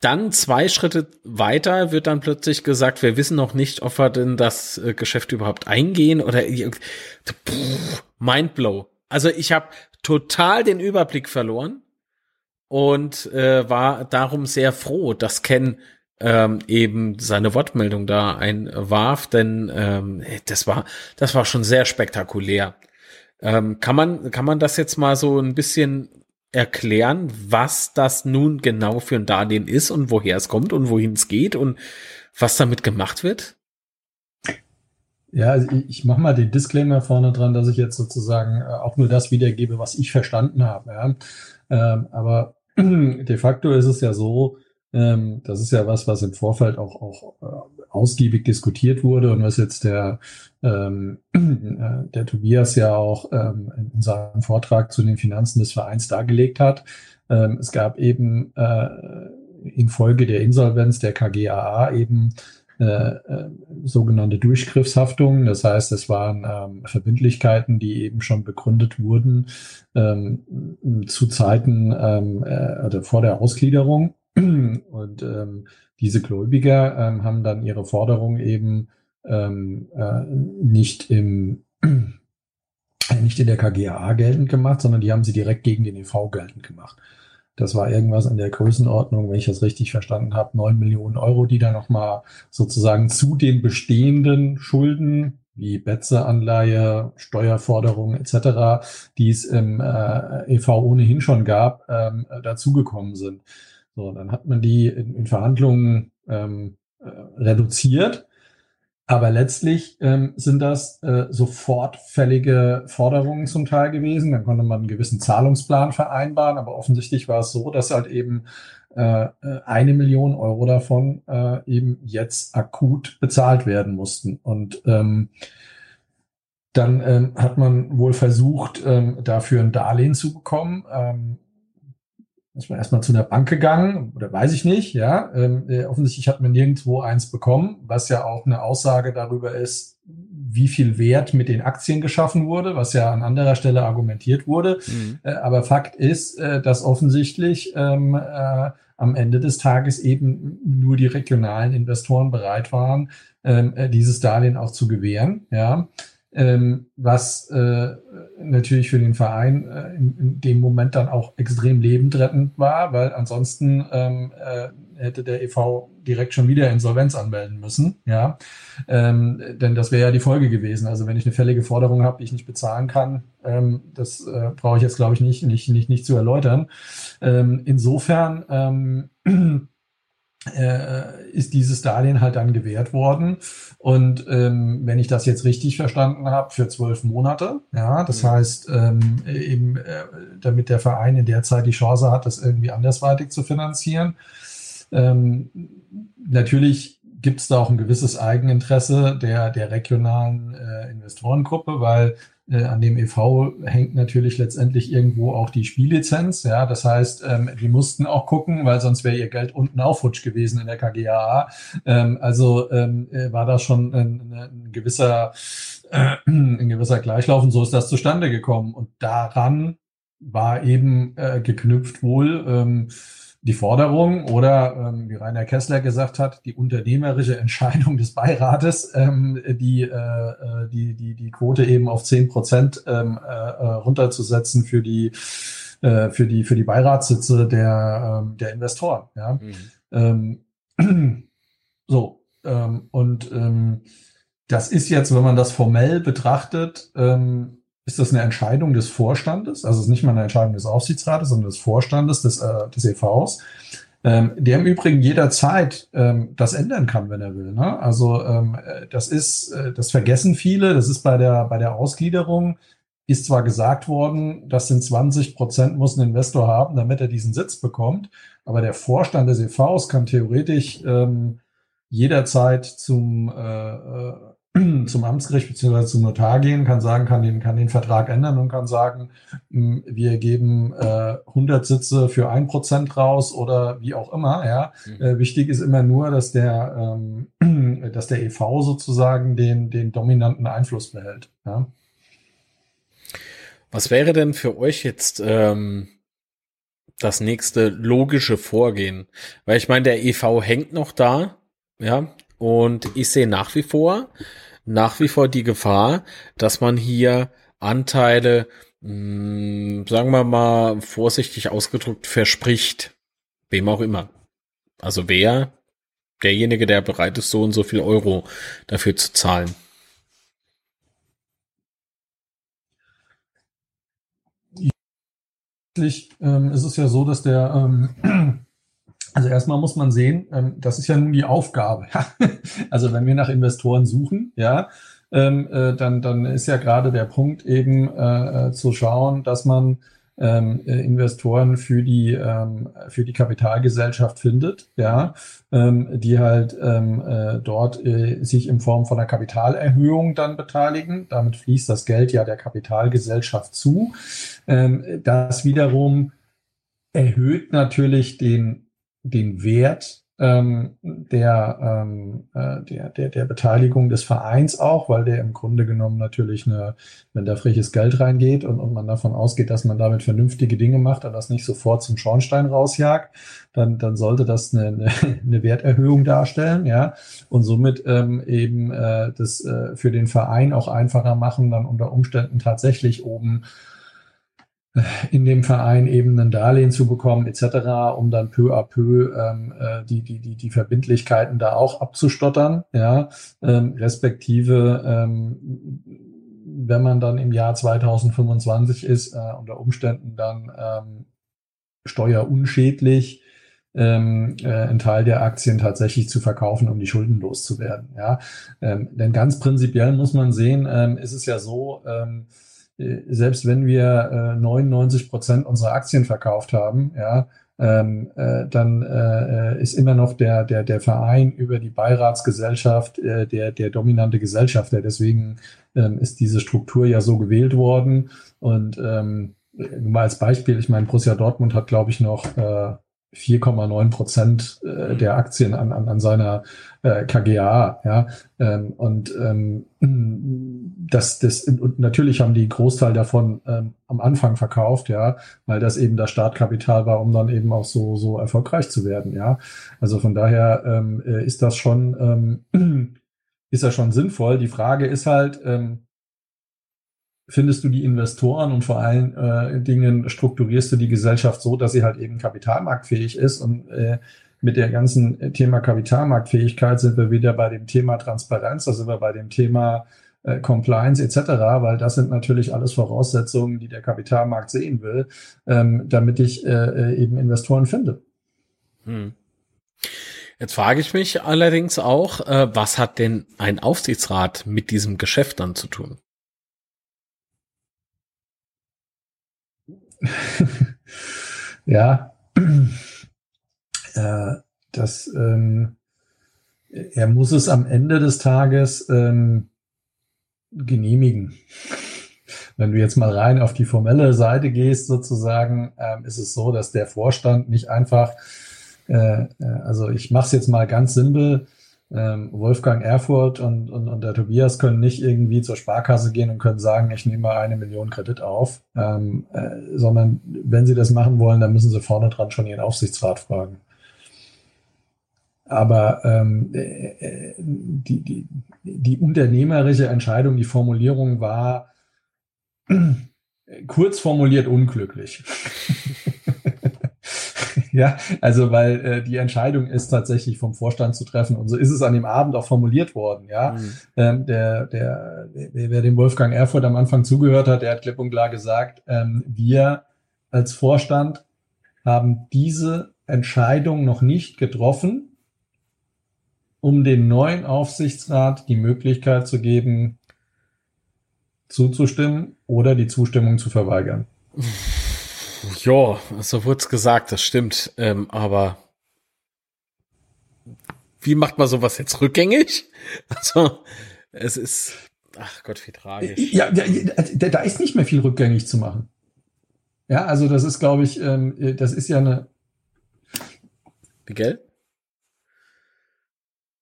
Speaker 2: Dann zwei Schritte weiter wird dann plötzlich gesagt, wir wissen noch nicht, ob wir denn das äh, Geschäft überhaupt eingehen oder pff, Mindblow. Also ich habe total den Überblick verloren und äh, war darum sehr froh, dass Ken ähm, eben seine Wortmeldung da einwarf, denn ähm, das war das war schon sehr spektakulär. Ähm, kann man kann man das jetzt mal so ein bisschen erklären, was das nun genau für ein Darlehen ist und woher es kommt und wohin es geht und was damit gemacht wird?
Speaker 3: Ja, also ich mache mal den Disclaimer vorne dran, dass ich jetzt sozusagen äh, auch nur das wiedergebe, was ich verstanden habe. Ja. Ähm, aber de facto ist es ja so, ähm, das ist ja was, was im Vorfeld auch, auch äh, ausgiebig diskutiert wurde und was jetzt der, ähm, äh, der Tobias ja auch ähm, in seinem Vortrag zu den Finanzen des Vereins dargelegt hat. Ähm, es gab eben äh, infolge der Insolvenz der KGAA eben äh, äh, sogenannte Durchgriffshaftungen. Das heißt, es waren ähm, Verbindlichkeiten, die eben schon begründet wurden ähm, zu Zeiten ähm, äh, oder vor der Ausgliederung. Und ähm, diese Gläubiger ähm, haben dann ihre Forderung eben ähm, äh, nicht im nicht in der KGAA geltend gemacht, sondern die haben sie direkt gegen den EV geltend gemacht. Das war irgendwas in der Größenordnung, wenn ich das richtig verstanden habe, neun Millionen Euro, die da nochmal sozusagen zu den bestehenden Schulden wie Betze-Anleihe, Steuerforderungen etc., die es im äh, EV ohnehin schon gab, ähm, dazugekommen sind. So, dann hat man die in, in Verhandlungen ähm, äh, reduziert. Aber letztlich ähm, sind das äh, sofort fällige Forderungen zum Teil gewesen. Dann konnte man einen gewissen Zahlungsplan vereinbaren, aber offensichtlich war es so, dass halt eben äh, äh eine Million Euro davon äh, eben jetzt akut bezahlt werden mussten. Und ähm, dann ähm, hat man wohl versucht, ähm, dafür ein Darlehen zu bekommen. Ähm, ist man erstmal zu einer Bank gegangen oder weiß ich nicht, ja. Ähm, äh, offensichtlich hat man nirgendwo eins bekommen, was ja auch eine Aussage darüber ist, wie viel Wert mit den Aktien geschaffen wurde, was ja an anderer Stelle argumentiert wurde. Mhm. Äh, aber Fakt ist, äh, dass offensichtlich ähm, äh, am Ende des Tages eben nur die regionalen Investoren bereit waren, ähm, äh, dieses Darlehen auch zu gewähren, ja ähm, was äh, natürlich für den Verein äh, in, in, dem Moment dann auch extrem lebendrettend war, weil ansonsten ähm, äh, hätte der EV direkt schon wieder Insolvenz anmelden müssen, ja, ähm, denn das wäre ja die Folge gewesen. Also wenn ich eine fällige Forderung habe, die ich nicht bezahlen kann, ähm, das äh, brauche ich jetzt glaube ich nicht, nicht, nicht, nicht zu erläutern. Ähm, insofern ähm, äh, ist dieses Darlehen halt dann gewährt worden. Und ähm, wenn ich das jetzt richtig verstanden habe, für zwölf Monate. Ja, das mhm. heißt, ähm, eben, äh, damit der Verein in der Zeit die Chance hat, das irgendwie andersweitig zu finanzieren. Ähm, natürlich gibt es da auch ein gewisses Eigeninteresse der, der regionalen äh, Investorengruppe, weil äh, an dem EV hängt natürlich letztendlich irgendwo auch die Spiellizenz. Ja, das heißt, ähm, die mussten auch gucken, weil sonst wäre ihr Geld unten auch futsch gewesen in der KGAA. Ähm, also ähm, äh, war da schon ein, ein gewisser, äh, ein gewisser Gleichlauf und so ist das zustande gekommen. Und daran war eben äh, geknüpft wohl, ähm, die Forderung oder, ähm, wie Rainer Kessler gesagt hat, die unternehmerische Entscheidung des Beirates, ähm, die, äh, äh die, die, die Quote eben auf zehn Prozent ähm, äh, äh, runterzusetzen für die, äh, für die, für die Beiratssitze der, ähm, der Investoren. Ja? Mhm. Ähm, so, ähm, und ähm, das ist jetzt, wenn man das formell betrachtet, ähm, ist das eine Entscheidung des Vorstandes, also es ist nicht mal eine Entscheidung des Aufsichtsrates, sondern des Vorstandes des, äh, des EVs, ähm, der im Übrigen jederzeit ähm, das ändern kann, wenn er will. Ne? Also ähm, äh, das ist, äh, das vergessen viele, das ist bei der, bei der Ausgliederung, ist zwar gesagt worden, das sind 20 Prozent muss ein Investor haben, damit er diesen Sitz bekommt, aber der Vorstand des EVs kann theoretisch ähm, jederzeit zum äh, äh zum Amtsgericht bzw. zum Notar gehen, kann sagen, kann den, kann den Vertrag ändern und kann sagen, hm, wir geben äh, 100 Sitze für ein Prozent raus oder wie auch immer. Ja, mhm. äh, wichtig ist immer nur, dass der, ähm, dass der EV sozusagen den, den dominanten Einfluss behält. Ja.
Speaker 2: Was wäre denn für euch jetzt ähm, das nächste logische Vorgehen? Weil ich meine, der EV hängt noch da, ja, und ich sehe nach wie vor, nach wie vor die Gefahr, dass man hier Anteile, mh, hm, sagen wir mal vorsichtig ausgedrückt, verspricht. Wem auch immer. Also wer? Derjenige, der bereit ist, so und so viel Euro dafür zu zahlen.
Speaker 3: Ähm, ist es ja so, dass der ähm, also erstmal muss man sehen, ähm, das ist ja nun die Aufgabe. also wenn wir nach Investoren suchen, ja, ähm, äh, dann, dann ist ja gerade der Punkt eben äh, äh zu schauen, dass man ähm, äh, Investoren für die ähm, für die Kapitalgesellschaft findet, ja, ähm, die halt ähm, äh, dort äh, sich in Form von einer Kapitalerhöhung dann beteiligen. Damit fließt das Geld ja der Kapitalgesellschaft zu. Ähm, das wiederum erhöht natürlich den den Wert ähm, der, ähm, äh, der, der, der Beteiligung des Vereins auch, weil der im Grunde genommen natürlich eine, wenn da freches Geld reingeht und, und man davon ausgeht, dass man damit vernünftige Dinge macht und das nicht sofort zum Schornstein rausjagt, dann, dann sollte das eine, eine, eine Werterhöhung darstellen, ja, und somit ähm, eben äh, das äh, für den Verein auch einfacher machen, dann unter Umständen tatsächlich oben in dem Verein eben ein Darlehen zu bekommen etc., um dann peu à peu ähm, äh, die, die, die, die Verbindlichkeiten da auch abzustottern, ja, ähm, respektive ähm, wenn man dann im Jahr 2025 ist, äh, unter Umständen dann ähm, steuerunschädlich ähm, äh, einen Teil der Aktien tatsächlich zu verkaufen, um die Schulden loszuwerden. Ja, ähm, denn ganz prinzipiell muss man sehen, ähm, ist es ja so, ähm, äh, selbst wenn wir äh, 99 Prozent unserer Aktien verkauft haben, ja, ähm, äh, dann äh, ist immer noch der, der, der Verein über die Beiratsgesellschaft äh, der, der dominante Gesellschafter. Deswegen ähm, ist diese Struktur ja so gewählt worden. Und ähm, mal als Beispiel, ich meine, Borussia Dortmund hat, glaube ich, noch äh, 4,9 Prozent äh, der Aktien an, an, an seiner äh, KGA. Ja? Ähm, und ähm, das, das, und natürlich haben die Großteil davon ähm, am Anfang verkauft, ja, weil das eben das Startkapital war, um dann eben auch so, so erfolgreich zu werden, ja. Also von daher ähm, äh, ist das schon, ähm, ist das schon sinnvoll. Die Frage ist halt, ähm, findest du die Investoren und vor allen äh, Dingen strukturierst du die Gesellschaft so, dass sie halt eben kapitalmarktfähig ist und äh, mit der ganzen Thema Kapitalmarktfähigkeit sind wir wieder bei dem Thema Transparenz, da sind wir bei dem Thema äh, Compliance etc., weil das sind natürlich alles Voraussetzungen, die der Kapitalmarkt sehen will, ähm, damit ich äh, äh eben Investoren finde. Hm.
Speaker 2: Jetzt frage ich mich allerdings auch, äh, was hat denn ein Aufsichtsrat mit diesem Geschäft dann zu tun?
Speaker 3: ja, äh, das, ähm, er muss es am Ende des Tages ähm, genehmigen. Wenn du jetzt mal rein auf die formelle Seite gehst, sozusagen, ähm, ist es so, dass der Vorstand nicht einfach, äh, äh also ich mache es jetzt mal ganz simpel, ähm, Wolfgang Erfurt und, und, und der Tobias können nicht irgendwie zur Sparkasse gehen und können sagen, ich nehme mal eine Million Kredit auf, ähm, äh, sondern wenn sie das machen wollen, dann müssen sie vorne dran schon ihren Aufsichtsrat fragen. Aber ähm, äh, äh die, die, die unternehmerische Entscheidung, die Formulierung war kurz formuliert unglücklich. ja, also weil äh, die Entscheidung ist tatsächlich vom Vorstand zu treffen und so ist es an dem Abend auch formuliert worden. Ja, mhm. ähm, der, der, wer, dem Wolfgang Erfurt am Anfang zugehört hat, der hat klipp und klar gesagt, ähm, wir als Vorstand haben diese Entscheidung noch nicht getroffen, um dem neuen Aufsichtsrat die Möglichkeit zu geben, zuzustimmen oder die Zustimmung zu verweigern.
Speaker 2: Ja, so wurde es gesagt, das stimmt. Ähm, aber wie macht man sowas jetzt rückgängig? Also, es ist, ach Gott, wie tragisch.
Speaker 3: Ja, da, da ist nicht mehr viel rückgängig zu machen. Ja, also das ist, glaube ich, ähm, das ist ja eine.
Speaker 2: Wie Geld?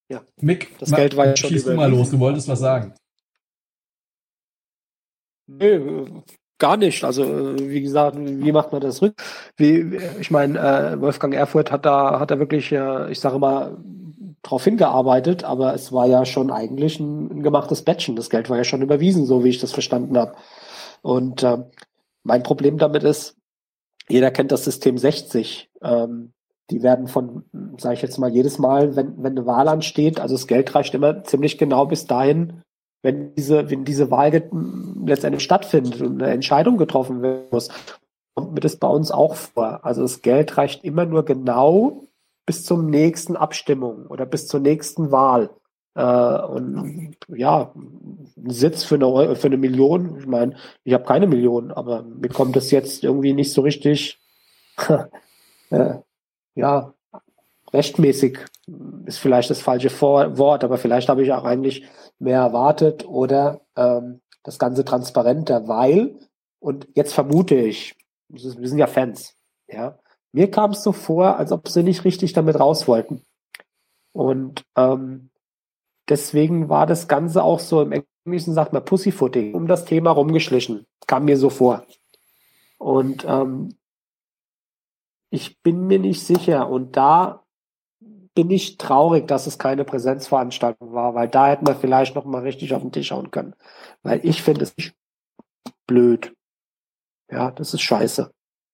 Speaker 3: Ja. Mick, das Geld war ja schon schieß du mal los, du wolltest was sagen.
Speaker 4: Nee, gar nicht. Also wie gesagt, wie macht man das rück? Wie, ich meine, äh, Wolfgang Erfurt hat da, hat da wirklich, äh, ich sage mal, drauf hingearbeitet, aber es war ja schon eigentlich ein, ein, gemachtes Bettchen. Das Geld war ja schon überwiesen, so wie ich das verstanden habe. Und äh, mein Problem damit ist, jeder kennt das System 60. Ähm, die werden von, sage ich jetzt mal, jedes Mal, wenn, wenn eine Wahl ansteht, also das Geld reicht immer ziemlich genau bis dahin, wenn diese, wenn diese Wahl letztendlich stattfindet und eine Entscheidung getroffen werden muss, kommt mir das bei uns auch vor. Also das Geld reicht immer nur genau bis zum nächsten Abstimmung oder bis zur nächsten Wahl. Äh, und ja, ein Sitz für eine, für eine Million, ich meine, ich habe keine Million, aber mir kommt das jetzt irgendwie nicht so richtig, äh, ja, rechtmäßig ist vielleicht das falsche Wort, aber vielleicht habe ich auch eigentlich mehr erwartet oder ähm, das Ganze transparenter, weil, und jetzt vermute ich, wir sind ja Fans, ja, mir kam es so vor, als ob sie nicht richtig damit raus wollten. Und ähm, deswegen war das Ganze auch so im Englischen sagt man Pussyfooting, um das Thema rumgeschlichen. Kam mir so vor. Und ähm, ich bin mir nicht sicher. Und da bin ich traurig, dass es keine Präsenzveranstaltung war, weil da hätten wir vielleicht noch mal richtig auf den Tisch hauen können. Weil ich finde es blöd. Ja, das ist scheiße,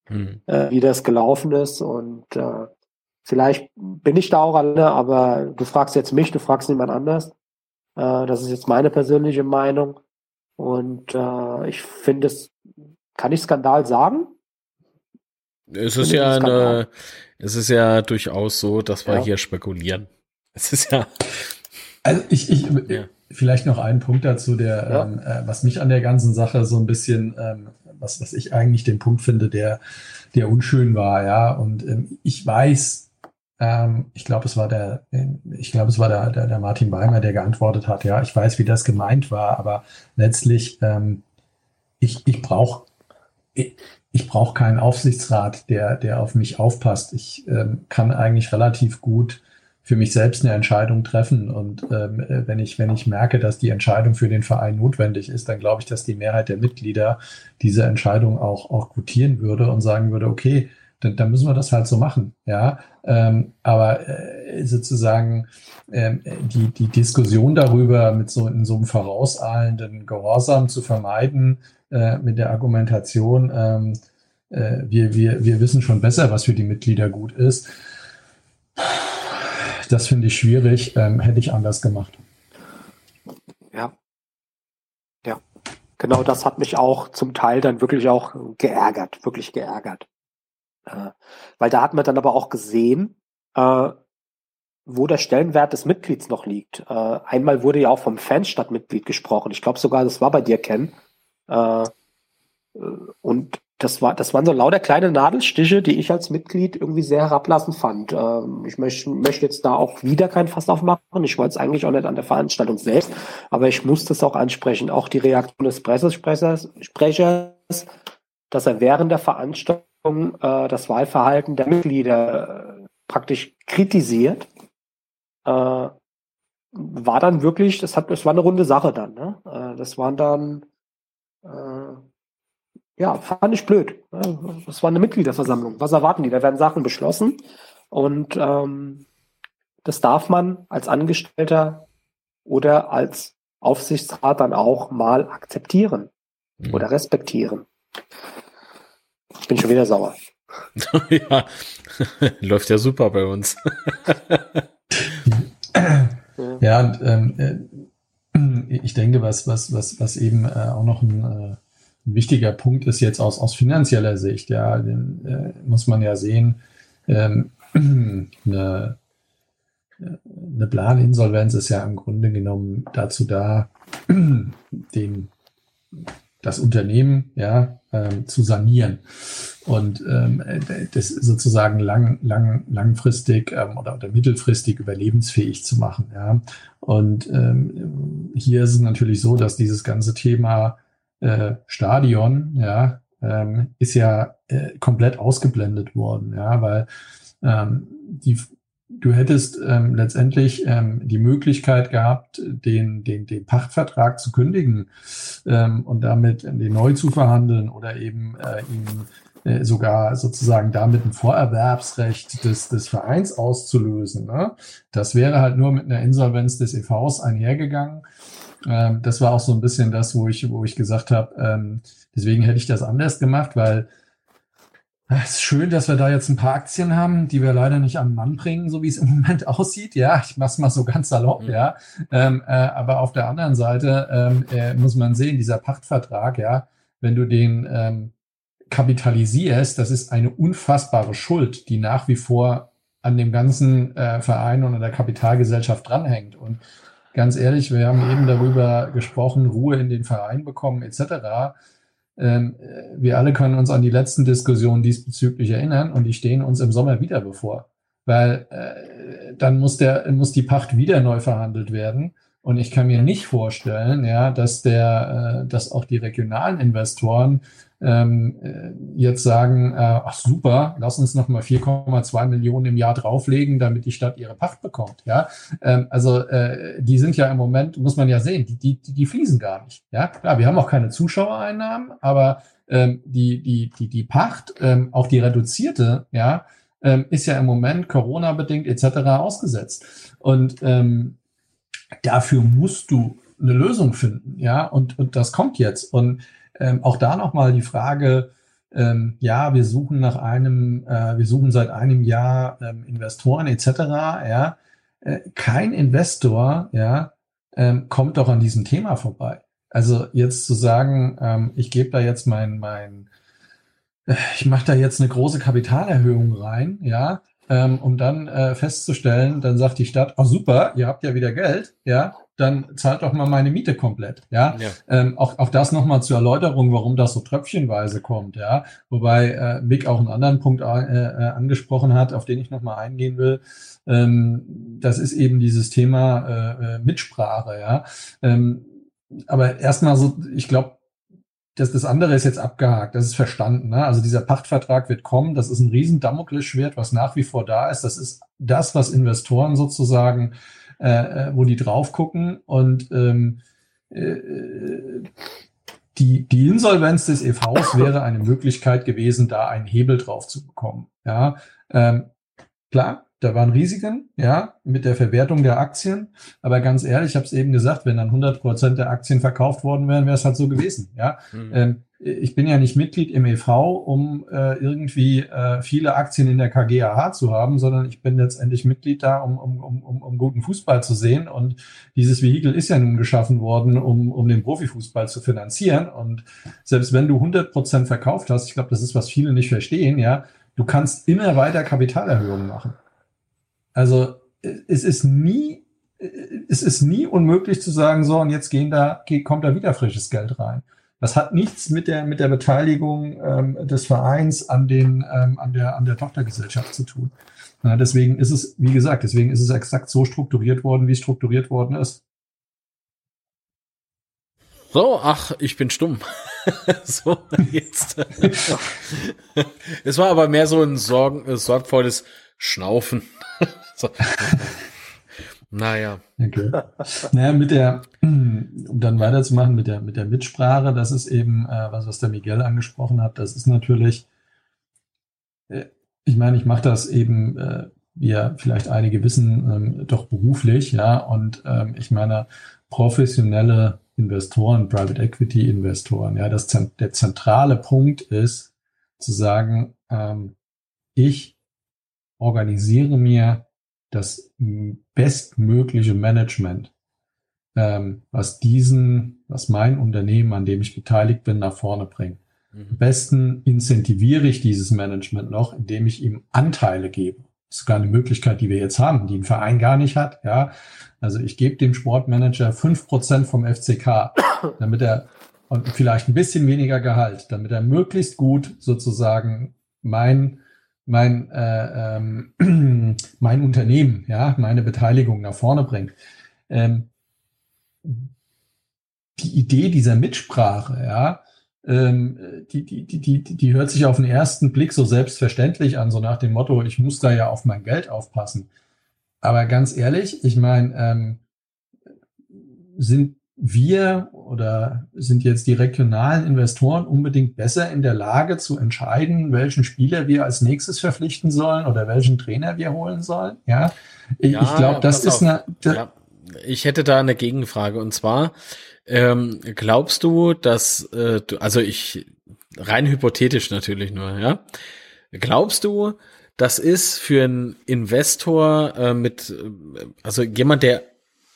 Speaker 4: hm. äh, wie das gelaufen ist. Und äh, vielleicht bin ich da auch alle, aber du fragst jetzt mich, du fragst niemand anders. Äh, das ist jetzt meine persönliche Meinung. Und äh, ich finde es, kann ich Skandal sagen?
Speaker 2: Es ist ja eine, es ist ja durchaus so, dass wir ja. hier spekulieren. Es ist ja.
Speaker 3: Also ich, ich ja. vielleicht noch einen Punkt dazu, der, ja. ähm, äh, was mich an der ganzen Sache so ein bisschen, ähm, was, was ich eigentlich den Punkt finde, der, der unschön war, ja. Und ähm, ich weiß, ähm, ich glaube, es war der, ich glaube, es war der, der, der Martin Weimer, der geantwortet hat, ja, ich weiß, wie das gemeint war, aber letztlich, ähm, ich, ich brauche ich brauche keinen Aufsichtsrat, der, der auf mich aufpasst. Ich ähm, kann eigentlich relativ gut für mich selbst eine Entscheidung treffen. Und ähm, wenn ich, wenn ich merke, dass die Entscheidung für den Verein notwendig ist, dann glaube ich, dass die Mehrheit der Mitglieder diese Entscheidung auch, auch gutieren würde und sagen würde, okay, dann, dann müssen wir das halt so machen. Ja, ähm, aber äh, sozusagen ähm, die, die Diskussion darüber mit so in so einem vorauseilenden Gehorsam zu vermeiden, äh, mit der Argumentation, ähm, äh, wir, wir, wir wissen schon besser, was für die Mitglieder gut ist. Das finde ich schwierig, ähm, hätte ich anders gemacht.
Speaker 4: Ja. Ja. Genau das hat mich auch zum Teil dann wirklich auch geärgert, wirklich geärgert. Äh, weil da hat man dann aber auch gesehen, äh, wo der Stellenwert des Mitglieds noch liegt. Äh, einmal wurde ja auch vom Fanstadtmitglied gesprochen. Ich glaube sogar, das war bei dir, Ken. Äh, und das war, das waren so lauter kleine Nadelstiche, die ich als Mitglied irgendwie sehr herablassend fand. Ähm, ich möchte, möchte jetzt da auch wieder kein Fass aufmachen. Ich wollte es eigentlich auch nicht an der Veranstaltung selbst, aber ich musste es auch ansprechen. Auch die Reaktion des Pressesprechers, Sprechers, dass er während der Veranstaltung äh, das Wahlverhalten der Mitglieder äh, praktisch kritisiert, äh, war dann wirklich, das hat, das war eine runde Sache dann. Ne? Äh, das waren dann äh, ja, fand ich blöd. Das war eine Mitgliederversammlung. Was erwarten die? Da werden Sachen beschlossen und ähm, das darf man als Angestellter oder als Aufsichtsrat dann auch mal akzeptieren mhm. oder respektieren. Ich bin schon wieder sauer.
Speaker 2: ja, läuft ja super bei uns.
Speaker 3: ja, und, ähm, äh, ich denke, was, was, was, was eben äh, auch noch ein äh, ein wichtiger Punkt ist jetzt aus, aus finanzieller Sicht, ja, den, äh, muss man ja sehen, ähm, eine, eine Planinsolvenz ist ja im Grunde genommen dazu da, den, das Unternehmen ja, ähm, zu sanieren und ähm, das sozusagen lang, lang, langfristig ähm, oder, oder mittelfristig überlebensfähig zu machen. Ja. Und ähm, hier ist es natürlich so, dass dieses ganze Thema äh, Stadion, ja, ähm, ist ja äh, komplett ausgeblendet worden, ja, weil ähm, die, du hättest ähm, letztendlich ähm, die Möglichkeit gehabt, den, den, den Pachtvertrag zu kündigen ähm, und damit den neu zu verhandeln oder eben äh, ihn äh, sogar sozusagen damit ein Vorerwerbsrecht des, des Vereins auszulösen. Ne? Das wäre halt nur mit einer Insolvenz des EVs einhergegangen. Ähm, das war auch so ein bisschen das, wo ich, wo ich gesagt habe, ähm, deswegen hätte ich das anders gemacht, weil es ist schön, dass wir da jetzt ein paar Aktien haben, die wir leider nicht am Mann bringen, so wie es im Moment aussieht. Ja, ich mach's mal so ganz salopp, mhm. ja. Ähm, äh, aber auf der anderen Seite ähm, äh, muss man sehen, dieser Pachtvertrag, ja, wenn du den ähm, kapitalisierst, das ist eine unfassbare Schuld, die nach wie vor an dem ganzen äh, Verein und an der Kapitalgesellschaft dranhängt. Und ganz ehrlich, wir haben eben darüber gesprochen, Ruhe in den Verein bekommen etc. Ähm, wir alle können uns an die letzten Diskussionen diesbezüglich erinnern und die stehen uns im Sommer wieder bevor. Weil äh, dann muss der, muss die Pacht wieder neu verhandelt werden. Und ich kann mir nicht vorstellen, ja, dass der, äh, dass auch die regionalen Investoren ähm, äh, jetzt sagen, äh, ach super, lass uns noch mal 4,2 Millionen im Jahr drauflegen, damit die Stadt ihre Pacht bekommt. Ja, ähm, also äh, die sind ja im Moment, muss man ja sehen, die, die, die fließen gar nicht. Ja, klar, wir haben auch keine Zuschauereinnahmen, aber ähm, die, die, die, die Pacht, ähm, auch die reduzierte, ja, ähm, ist ja im Moment Corona-bedingt etc. ausgesetzt. Und ähm, dafür musst du eine Lösung finden, ja, und, und das kommt jetzt. Und ähm, auch da nochmal die Frage, ähm, ja, wir suchen nach einem, äh, wir suchen seit einem Jahr ähm, Investoren etc. Ja, äh, kein Investor, ja, ähm, kommt doch an diesem Thema vorbei. Also jetzt zu sagen, ähm, ich gebe da jetzt mein, mein, äh, ich mache da jetzt eine große Kapitalerhöhung rein, ja, ähm, um dann äh, festzustellen, dann sagt die Stadt, oh super, ihr habt ja wieder Geld, ja, dann zahlt doch mal meine Miete komplett. Ja, ja. Ähm, auch, auch das nochmal zur Erläuterung, warum das so tröpfchenweise kommt. Ja, wobei äh, Mick auch einen anderen Punkt äh, äh, angesprochen hat, auf den ich nochmal eingehen will. Ähm, das ist eben dieses Thema äh, äh, Mitsprache. Ja, ähm, aber erstmal so, ich glaube, das, das andere ist jetzt abgehakt, das ist verstanden. Ne? Also dieser Pachtvertrag wird kommen, das ist ein riesen Damoklesschwert, was nach wie vor da ist. Das ist das, was Investoren sozusagen äh, äh, wo die drauf gucken und ähm, äh, die, die Insolvenz des EVs wäre eine Möglichkeit gewesen, da einen Hebel drauf zu bekommen. Ja, ähm, klar, da waren Risiken, ja, mit der Verwertung der Aktien. Aber ganz ehrlich, ich habe es eben gesagt, wenn dann 100 Prozent der Aktien verkauft worden wären, wäre es halt so gewesen. Ja, mhm. ähm, ich bin ja nicht Mitglied im EV, um äh, irgendwie äh, viele Aktien in der KGAH zu haben, sondern ich bin letztendlich Mitglied da, um, um, um, um guten Fußball zu sehen. Und dieses Vehikel ist ja nun geschaffen worden, um, um den Profifußball zu finanzieren. Und selbst wenn du 100 Prozent verkauft hast, ich glaube, das ist, was viele nicht verstehen, ja, du kannst immer weiter Kapitalerhöhungen machen. Also es ist nie, es ist nie unmöglich zu sagen, so, und jetzt gehen da, kommt da wieder frisches Geld rein. Das hat nichts mit der, mit der Beteiligung ähm, des Vereins an, den, ähm, an, der, an der Tochtergesellschaft zu tun. Ja, deswegen ist es, wie gesagt, deswegen ist es exakt so strukturiert worden, wie es strukturiert worden ist.
Speaker 2: So, ach, ich bin stumm. so, jetzt. es war aber mehr so ein Sorgen, äh, sorgvolles Schnaufen. so. Naja.
Speaker 3: Okay. Naja, mit der, um dann weiterzumachen, mit der, mit der Mitsprache, das ist eben, äh, was, was der Miguel angesprochen hat, das ist natürlich, äh, ich meine, ich mache das eben, äh, wie ja vielleicht einige wissen, ähm, doch beruflich, ja, und ähm, ich meine, professionelle Investoren, Private Equity Investoren, ja, das, der zentrale Punkt ist, zu sagen, ähm, ich organisiere mir das bestmögliche Management, ähm, was diesen, was mein Unternehmen, an dem ich beteiligt bin, nach vorne bringt. Mhm. Am besten incentiviere ich dieses Management noch, indem ich ihm Anteile gebe. Das ist sogar eine Möglichkeit, die wir jetzt haben, die ein Verein gar nicht hat. Ja, also ich gebe dem Sportmanager fünf Prozent vom FCK, damit er und vielleicht ein bisschen weniger Gehalt, damit er möglichst gut sozusagen mein mein, äh, ähm, mein Unternehmen, ja, meine Beteiligung nach vorne bringt. Ähm, die Idee dieser Mitsprache, ja, ähm, die, die, die, die, die hört sich auf den ersten Blick so selbstverständlich an, so nach dem Motto, ich muss da ja auf mein Geld aufpassen. Aber ganz ehrlich, ich meine, ähm, sind wir oder sind jetzt die regionalen Investoren unbedingt besser in der Lage zu entscheiden, welchen Spieler wir als nächstes verpflichten sollen oder welchen Trainer wir holen sollen? Ja, ich, ja, ich glaube, das ist eine.
Speaker 2: Ja. Ich hätte da eine Gegenfrage und zwar ähm, glaubst du, dass äh, du, also ich rein hypothetisch natürlich nur, ja, glaubst du, das ist für einen Investor äh, mit, äh, also jemand, der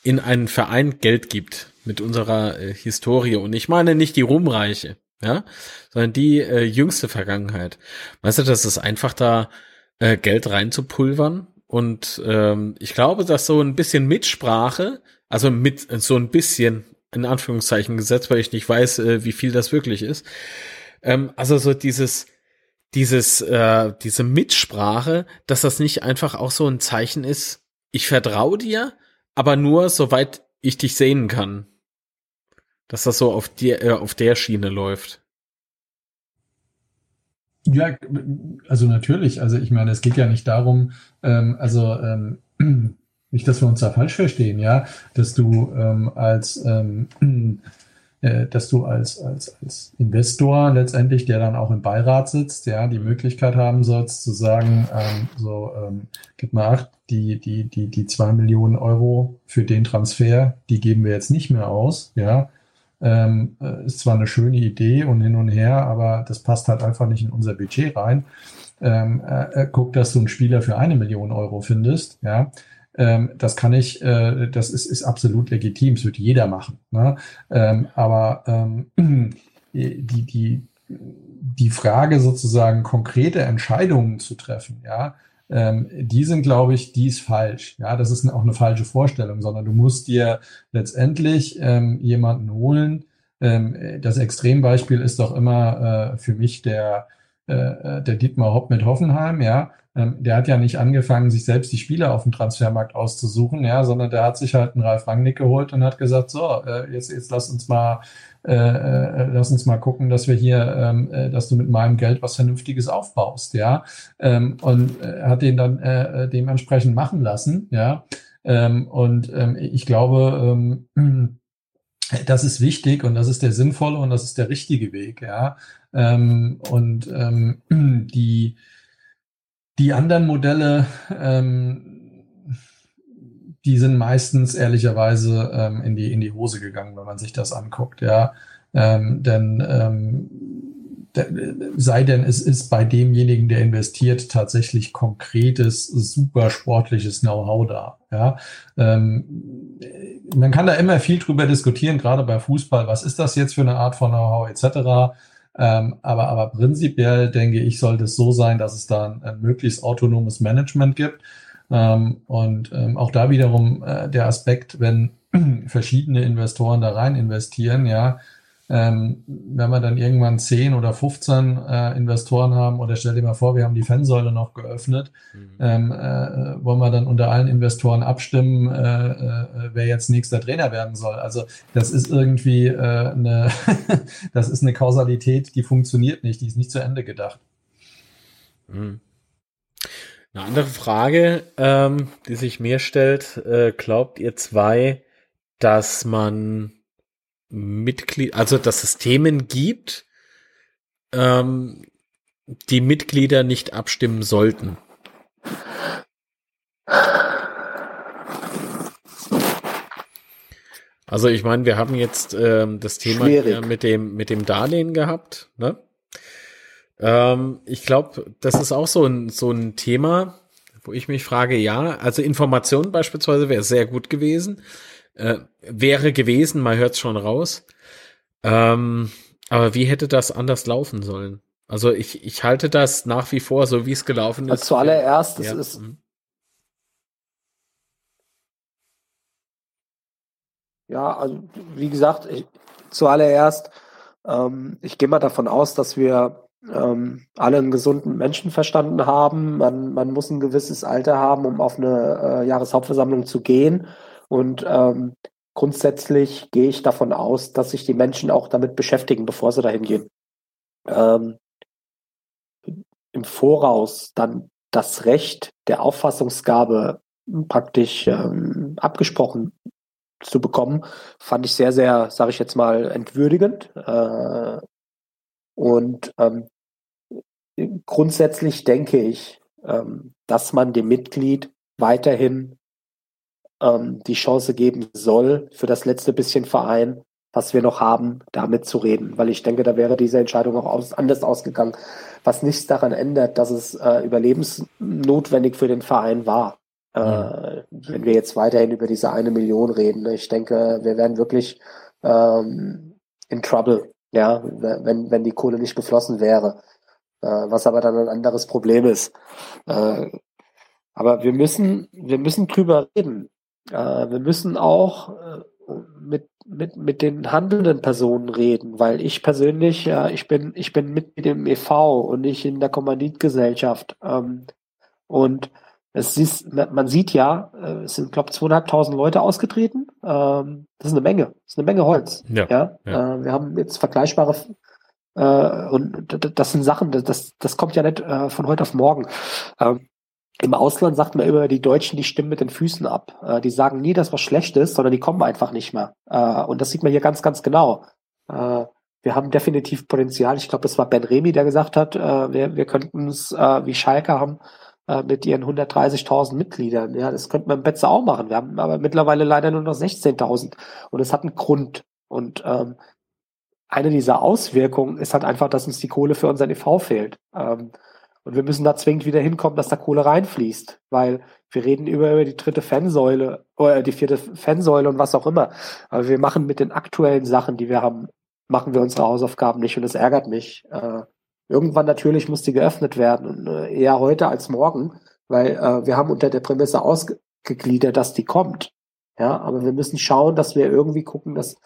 Speaker 2: in einen Verein Geld gibt, mit unserer äh, Historie. Und ich meine nicht die Ruhmreiche, ja, sondern die äh, jüngste Vergangenheit. Weißt du, das ist einfach da äh, Geld reinzupulvern. Und ähm, ich glaube, dass so ein bisschen Mitsprache, also mit so ein bisschen in Anführungszeichen gesetzt, weil ich nicht weiß, äh, wie viel das wirklich ist. Ähm, also so dieses dieses äh, diese Mitsprache, dass das nicht einfach auch so ein Zeichen ist. Ich vertraue dir, aber nur soweit ich dich sehen kann dass das so auf, die, äh, auf der Schiene läuft.
Speaker 3: Ja, also natürlich. Also ich meine, es geht ja nicht darum, ähm, also ähm, nicht, dass wir uns da falsch verstehen, ja, dass du ähm, als ähm, äh, dass du als, als, als Investor letztendlich, der dann auch im Beirat sitzt, ja, die Möglichkeit haben sollst zu sagen, ähm, so, ähm, gib mal acht, die, die, die, die zwei Millionen Euro für den Transfer, die geben wir jetzt nicht mehr aus, ja, ähm, äh, ist zwar eine schöne Idee und hin und her, aber das passt halt einfach nicht in unser Budget rein. Ähm, äh, äh guck, dass du einen Spieler für eine Million Euro findest, ja. Ähm, das kann ich, äh, das ist, ist absolut legitim, das wird jeder machen. Ne? Ähm, aber ähm, die, die, die Frage sozusagen konkrete Entscheidungen zu treffen, ja, ähm, die sind, glaube ich, die ist falsch. Ja, das ist auch eine falsche Vorstellung, sondern du musst dir letztendlich ähm, jemanden holen. Ähm, das Extrembeispiel ist doch immer äh, für mich der, äh, äh der Dietmar Hopp mit Hoffenheim, ja. Ähm, der hat ja nicht angefangen, sich selbst die Spieler auf dem Transfermarkt auszusuchen, ja, sondern der hat sich halt einen Ralf Rangnick geholt und hat gesagt, so, äh, jetzt, jetzt lass uns mal äh, äh, lass uns mal gucken, dass wir hier, ähm, äh, dass du mit meinem Geld was Vernünftiges aufbaust, ja. Ähm, und äh, hat den dann äh, äh, dementsprechend machen lassen, ja. Ähm, und ähm, ich glaube, ähm, das ist wichtig und das ist der sinnvolle und das ist der richtige Weg, ja. Ähm, und ähm, die die anderen Modelle, ähm, die sind meistens ehrlicherweise ähm, in, die, in die Hose gegangen, wenn man sich das anguckt, ja. Ähm, denn ähm, sei denn, es ist bei demjenigen, der investiert, tatsächlich konkretes, super sportliches Know-how da. Ja? Ähm, man kann da immer viel drüber diskutieren, gerade bei Fußball. Was ist das jetzt für eine Art von Know-how etc.? Ähm, aber, aber prinzipiell denke ich, sollte es so sein, dass es da ein, ein möglichst autonomes Management gibt Ähm, und ähm, auch da wiederum äh, der Aspekt, wenn verschiedene Investoren da rein investieren, ja, ähm, wenn wir dann irgendwann 10 oder 15 äh, Investoren haben, oder stell dir mal vor, wir haben die Fansäule noch geöffnet, mhm. ähm, äh, wollen wir dann unter allen Investoren abstimmen, äh, äh, wer jetzt nächster Trainer werden soll. Also das ist irgendwie äh, eine, das ist eine Kausalität, die funktioniert nicht, die ist nicht zu Ende gedacht.
Speaker 2: Mhm. Eine andere Frage, ähm, die sich mir stellt, äh, glaubt ihr zwei, dass man Mitglied, also dass es Themen gibt, ähm, die Mitglieder nicht abstimmen sollten. Also ich meine, wir haben jetzt ähm, das Thema mit dem mit dem Darlehen gehabt. Ne? Ähm, ich glaube, das ist auch so ein so ein Thema, wo ich mich frage, ja, also Information beispielsweise wäre sehr gut gewesen äh, wäre gewesen, man hört es schon raus. Ähm, aber wie hätte das anders laufen sollen? Also ich, ich halte das nach wie vor, so wie es gelaufen ist. Also
Speaker 4: zuallererst, ja. es ist. Mhm. Ja, also wie gesagt, ich, zuallererst, ähm, ich gehe mal davon aus, dass wir ähm, alle einen gesunden Menschenverstand haben. Man, man muss ein gewisses Alter haben, um auf eine äh, Jahreshauptversammlung zu gehen. Und ähm, grundsätzlich gehe ich davon aus, dass sich die Menschen auch damit beschäftigen, bevor sie dahin gehen. Ähm, Im Voraus dann das Recht der Auffassungsgabe praktisch ähm, abgesprochen zu bekommen, fand ich sehr, sehr, sage ich jetzt mal, entwürdigend. Äh, und ähm, grundsätzlich denke ich, ähm, dass man dem Mitglied weiterhin ähm, die Chance geben soll, für das letzte bisschen Verein, was wir noch haben, damit zu reden. Weil ich denke, da wäre diese Entscheidung auch aus, anders ausgegangen, was nichts daran ändert, dass es äh, überlebensnotwendig für den Verein war. Äh, wenn wir jetzt weiterhin über diese eine Million reden. Ich denke, wir wären wirklich ähm, in Trouble, ja, wenn, wenn die Kohle nicht geflossen wäre. Äh, was aber dann ein anderes Problem ist. Äh, aber wir müssen, wir müssen drüber reden. Äh, wir müssen auch äh, mit, mit, mit den handelnden Personen reden, weil ich persönlich, ja, ich bin, ich bin Mitglied im e.V. und nicht in der Kommanditgesellschaft. Ähm, und es ist, man sieht ja, äh, es sind, glaube ich, zweieinhalbtausend Leute ausgetreten. Ähm, das ist eine Menge. Das ist eine Menge Holz. Ja. ja? ja. Wir haben jetzt vergleichbare und das sind Sachen, das, das kommt ja nicht von heute auf morgen. Im Ausland sagt man immer, die Deutschen, die stimmen mit den Füßen ab. Äh, die sagen nie, dass was schlecht ist, sondern die kommen einfach nicht mehr. Äh, und das sieht man hier ganz, ganz genau. Äh, wir haben definitiv Potenzial. Ich glaube, das war Ben Remy, der gesagt hat, äh, wir, wir könnten es äh, wie Schalke haben äh, mit ihren 130.000 Mitgliedern. Ja, das könnten wir im Betze auch machen. Wir haben aber mittlerweile leider nur noch 16.000. Und es hat einen Grund. Und ähm, eine dieser Auswirkungen ist halt einfach, dass uns die Kohle für unseren EV fehlt. Ähm, und wir müssen da zwingend wieder hinkommen, dass da Kohle reinfließt, weil wir reden über, über die dritte Fansäule oder die vierte Fansäule und was auch immer. Aber wir machen mit den aktuellen Sachen, die wir haben, machen wir unsere Hausaufgaben nicht und das ärgert mich. Äh, irgendwann natürlich muss die geöffnet werden und äh, eher heute als morgen, weil äh, wir haben unter der Prämisse ausgegliedert, dass die kommt. Ja, aber wir müssen schauen, dass wir irgendwie gucken, dass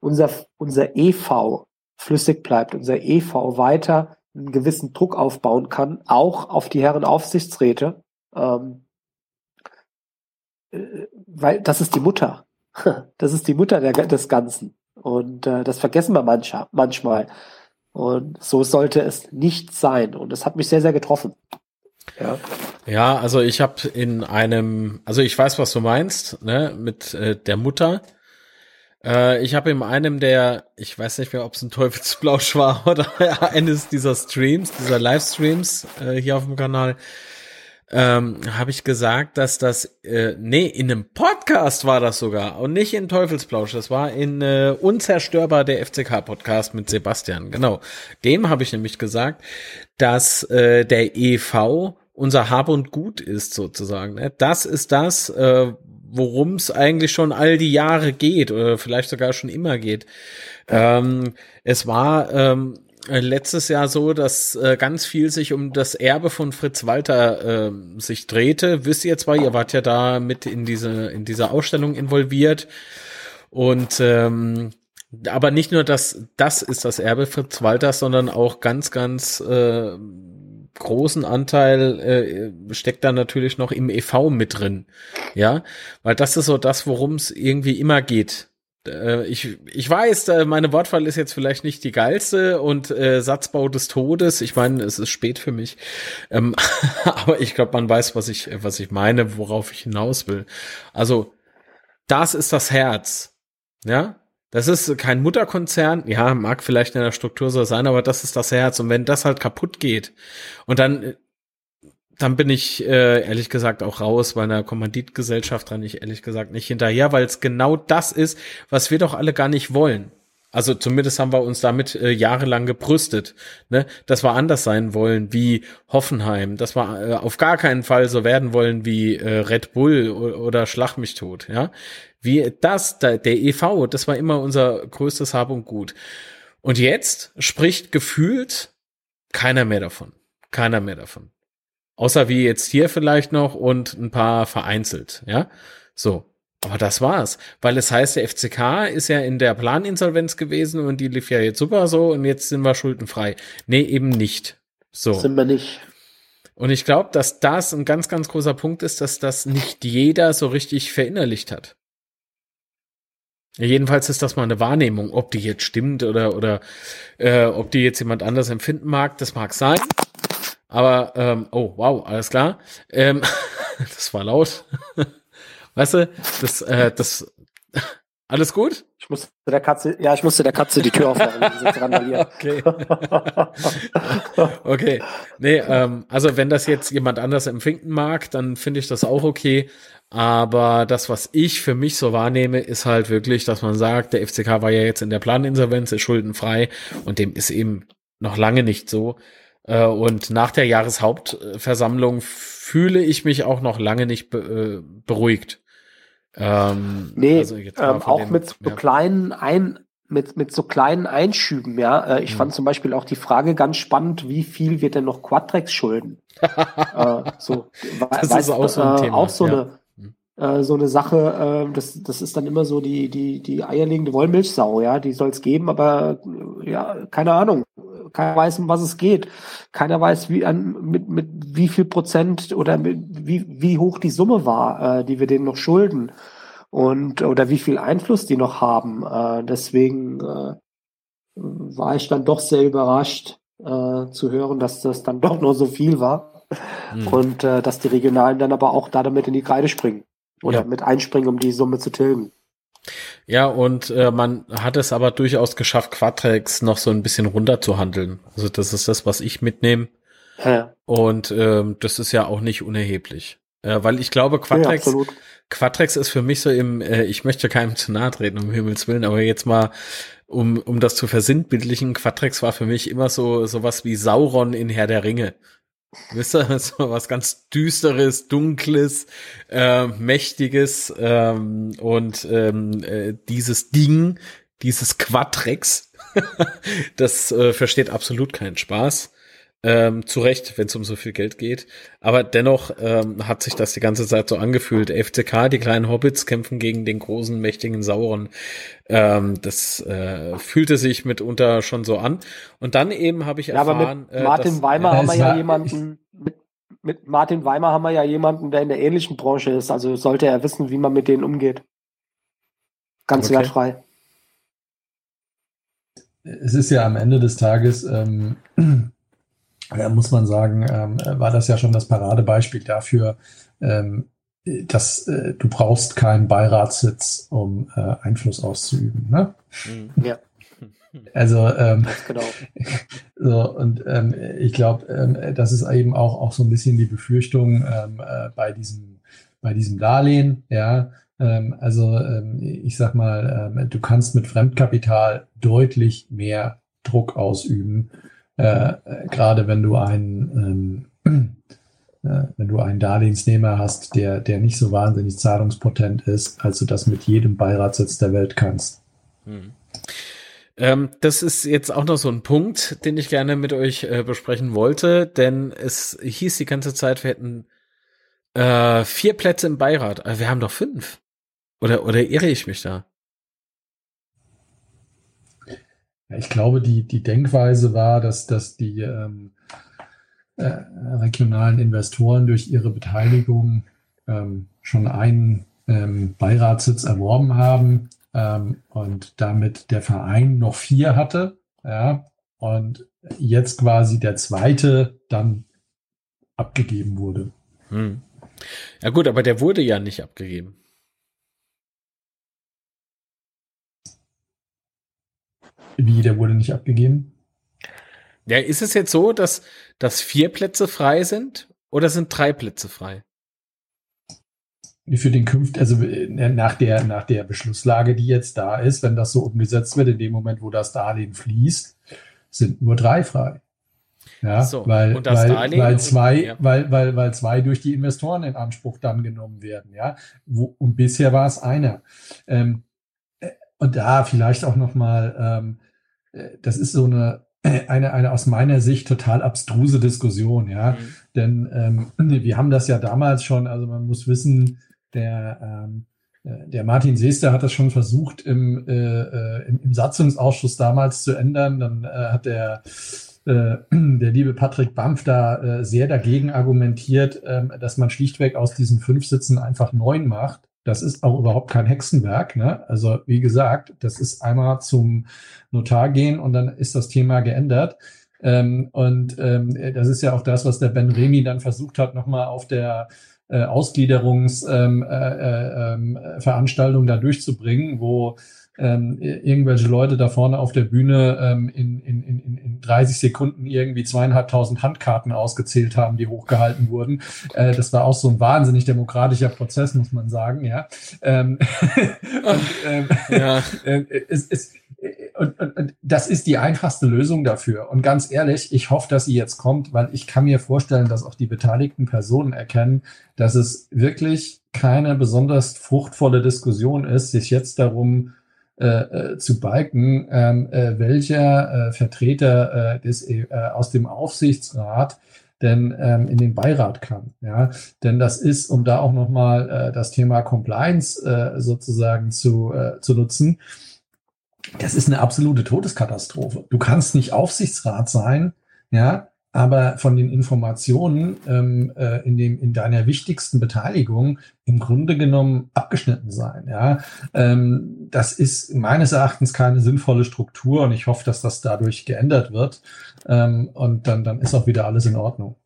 Speaker 4: unser, unser EV flüssig bleibt, unser EV weiter einen gewissen Druck aufbauen kann, auch auf die Herren Aufsichtsräte, ähm, äh, weil das ist die Mutter. Das ist die Mutter der, des Ganzen. Und äh, das vergessen wir mancher, manchmal. Und so sollte es nicht sein. Und das hat mich sehr, sehr getroffen.
Speaker 2: Ja, ja also ich habe in einem, also ich weiß, was du meinst, ne, mit äh, der Mutter. Äh, ich habe in einem der, ich weiß nicht mehr, ob es ein Teufelsblausch war oder eines dieser Streams, dieser Livestreams äh, hier auf dem Kanal, ähm, habe ich gesagt, dass das, äh, nee, in einem Podcast war das sogar und nicht in Teufelsblausch. Das war in äh, Unzerstörbar der FCK-Podcast mit Sebastian. Genau. Dem habe ich nämlich gesagt, dass äh, der EV unser Hab und Gut ist sozusagen. Ne? Das ist das, äh, worum es eigentlich schon all die Jahre geht oder vielleicht sogar schon immer geht. Ähm, es war ähm, äh, letztes Jahr so, dass äh, ganz viel sich um das Erbe von Fritz Walter äh, sich drehte. Wisst ihr zwar, ihr wart ja da mit in diese in dieser Ausstellung involviert und ähm, aber nicht nur das, das ist das Erbe Fritz Walters, sondern auch ganz, ganz äh, großen Anteil äh, steckt da natürlich noch im EV mit drin. Ja, weil das ist so das, worum es irgendwie immer geht. Äh, ich, ich weiß, äh, meine Wortwahl ist jetzt vielleicht nicht die geilste und äh, Satzbau des Todes. Ich meine, es ist spät für mich. Ähm, aber ich glaube, man weiß, was ich, was ich meine, worauf ich hinaus will. Also, das ist das Herz. Ja, das ist kein Mutterkonzern, ja, mag vielleicht in der Struktur so sein, aber das ist das Herz. Und wenn das halt kaputt geht und dann, dann bin ich äh, ehrlich gesagt auch raus bei einer Kommanditgesellschaft dran, ich ehrlich gesagt nicht hinterher, weil es genau das ist, was wir doch alle gar nicht wollen. Also zumindest haben wir uns damit äh, jahrelang gebrüstet, ne, dass wir anders sein wollen wie Hoffenheim, dass wir äh, auf gar keinen Fall so werden wollen wie äh, Red Bull oder Schlag mich tot, ja. Wie das, der, der EV, das war immer unser größtes Hab und Gut. Und jetzt spricht gefühlt keiner mehr davon. Keiner mehr davon. Außer wie jetzt hier vielleicht noch und ein paar vereinzelt, ja. So. Aber das war's. Weil es heißt, der FCK ist ja in der Planinsolvenz gewesen und die lief ja jetzt super so und jetzt sind wir schuldenfrei. Nee, eben nicht. So.
Speaker 4: Sind wir nicht.
Speaker 2: Und ich glaube, dass das ein ganz, ganz großer Punkt ist, dass das nicht jeder so richtig verinnerlicht hat. Jedenfalls ist das mal eine Wahrnehmung, ob die jetzt stimmt oder oder äh, ob die jetzt jemand anders empfinden mag, das mag sein. Aber ähm, oh wow, alles klar. Ähm, das war laut. weißt du, das äh, das alles gut?
Speaker 4: Ich musste der Katze, ja, ich musste der Katze die Tür aufmachen.
Speaker 2: okay. okay. Nee, ähm, also wenn das jetzt jemand anders empfinden mag, dann finde ich das auch okay. Aber das, was ich für mich so wahrnehme, ist halt wirklich, dass man sagt, der FCK war ja jetzt in der Planinsolvenz, ist schuldenfrei und dem ist eben noch lange nicht so. Äh, und nach der Jahreshauptversammlung fühle ich mich auch noch lange nicht äh, beruhigt.
Speaker 4: Ähm, nee, also ähm, auch dem, mit so ja. kleinen Ein mit, mit so kleinen Einschüben, ja. Äh, ich mhm. fand zum Beispiel auch die Frage ganz spannend, wie viel wird denn noch Quadrex schulden? äh, so, das weißt, ist auch so ein äh, Thema. Auch so ja. eine äh, so eine Sache, äh, das, das ist dann immer so die, die, die eierlegende Wollmilchsau, ja, die soll es geben, aber ja, keine Ahnung. Keiner weiß, um was es geht. Keiner weiß, wie an, mit, mit wie viel Prozent oder mit, wie, wie hoch die Summe war, äh, die wir denen noch schulden. Und oder wie viel Einfluss die noch haben. Äh, deswegen äh, war ich dann doch sehr überrascht äh, zu hören, dass das dann doch nur so viel war. Mhm. Und äh, dass die Regionalen dann aber auch da damit in die Kreide springen. Oder ja. mit einspringen, um die Summe zu tilgen.
Speaker 2: Ja, und äh, man hat es aber durchaus geschafft, Quadrex noch so ein bisschen runterzuhandeln. Also das ist das, was ich mitnehme. Ja. Und ähm, das ist ja auch nicht unerheblich. Äh, weil ich glaube, Quadrex, ja, Quadrex ist für mich so im, äh, ich möchte keinem zu nahe treten, um Himmels Willen, aber jetzt mal, um, um das zu versinnbildlichen, Quadrex war für mich immer so sowas wie Sauron in Herr der Ringe. Wisst ihr, so was ganz Düsteres, Dunkles, äh, Mächtiges ähm, und ähm, äh, dieses Ding, dieses Quadrex, das äh, versteht absolut keinen Spaß. Ähm, zu Recht, wenn es um so viel Geld geht. Aber dennoch ähm, hat sich das die ganze Zeit so angefühlt. FCK, die kleinen Hobbits kämpfen gegen den großen, mächtigen Sauron. Ähm, das äh, fühlte sich mitunter schon so an. Und dann eben habe ich erfahren. Ja, aber
Speaker 4: mit äh, Martin dass, Weimer haben wir ja jemanden. Mit, mit Martin Weimer haben wir ja jemanden, der in der ähnlichen Branche ist. Also sollte er wissen, wie man mit denen umgeht. Ganz okay. wertfrei.
Speaker 3: Es ist ja am Ende des Tages ähm, äh, muss man sagen, ähm, war das ja schon das Paradebeispiel dafür, ähm, dass äh, du brauchst keinen Beiratssitz, um äh, Einfluss auszuüben. Ne? Mhm. Ja. Also ähm, genau. so und ähm, ich glaube, ähm, das ist eben auch auch so ein bisschen die Befürchtung ähm, äh, bei diesem bei diesem Darlehen. Ja, ähm, also ähm, ich sag mal, ähm, du kannst mit Fremdkapital deutlich mehr Druck ausüben äh, gerade wenn du einen, ähm, äh, wenn du einen Darlehensnehmer hast, der, der nicht so wahnsinnig zahlungspotent ist, als du das mit jedem Beiratssitz der Welt kannst. Hm.
Speaker 2: Ähm, das ist jetzt auch noch so ein Punkt, den ich gerne mit euch äh, besprechen wollte, denn es hieß die ganze Zeit, wir hätten äh, vier Plätze im Beirat. Aber wir haben doch fünf. Oder, oder irre ich mich da?
Speaker 3: Ich glaube, die, die Denkweise war, dass, dass die ähm, äh, regionalen Investoren durch ihre Beteiligung ähm, schon einen ähm, Beiratssitz erworben haben ähm, und damit der Verein noch vier hatte. Ja, und jetzt quasi der zweite dann abgegeben wurde. Hm.
Speaker 2: Ja gut, aber der wurde ja nicht abgegeben.
Speaker 3: Wie, der wurde nicht abgegeben?
Speaker 2: Ja, ist es jetzt so, dass, dass vier Plätze frei sind oder sind drei Plätze frei?
Speaker 3: Für den Künft, also äh, nach der, nach der Beschlusslage, die jetzt da ist, wenn das so umgesetzt wird, in dem Moment, wo das Darlehen fließt, sind nur drei frei. Ja, so, weil, weil, weil zwei, ja. weil, weil, weil zwei durch die Investoren in Anspruch dann genommen werden, ja. Wo, und bisher war es einer. Ähm, äh, und da vielleicht auch nochmal, ähm, äh, das ist so eine, äh, eine, eine aus meiner Sicht total abstruse Diskussion, ja. Mhm. Denn ähm, wir haben das ja damals schon, also man muss wissen, der, ähm, äh, der Martin Seester hat das schon versucht im, äh, im, im Satzungsausschuss damals zu ändern. Dann äh, hat der der liebe Patrick Bampf da sehr dagegen argumentiert, ähm, dass man schlichtweg aus diesen fünf Sitzen einfach neun macht. Das ist auch überhaupt kein Hexenwerk. Ne? Also wie gesagt, das ist einmal zum Notar gehen und dann ist das Thema geändert. Ähm, und ähm, das ist ja auch das, was der Ben Remy dann versucht hat, nochmal auf der äh, Ausgliederungsveranstaltung ähm, äh, äh, da durchzubringen, wo ähm, irgendwelche Leute da vorne auf der Bühne ähm, in, in, in, in 30 Sekunden irgendwie zweieinhalbtausend Handkarten ausgezählt haben, die hochgehalten wurden. Äh, das war auch so ein wahnsinnig demokratischer Prozess, muss man sagen, ja. Ähm, und, ähm, ja. Äh, es, es, und, und, und das ist die einfachste Lösung dafür. Und ganz ehrlich, ich hoffe, dass sie jetzt kommt, weil ich kann mir vorstellen, dass auch die beteiligten Personen erkennen, dass es wirklich keine besonders fruchtvolle Diskussion ist, sich jetzt darum äh, äh, zu balken, ähm, äh, welcher äh, Vertreter äh, des, äh, aus dem Aufsichtsrat denn ähm, in den Beirat kann. Ja, denn das ist, um da auch nochmal äh, das Thema Compliance äh, sozusagen zu, äh, zu nutzen, das ist eine absolute Todeskatastrophe. Du kannst nicht Aufsichtsrat sein, ja, aber von den Informationen ähm, äh, in, dem, in deiner wichtigsten Beteiligung im Grunde genommen abgeschnitten sein. Ja? Ähm, das ist meines Erachtens keine sinnvolle Struktur und ich hoffe, dass das dadurch geändert wird. Ähm, und dann, dann ist auch wieder alles in Ordnung.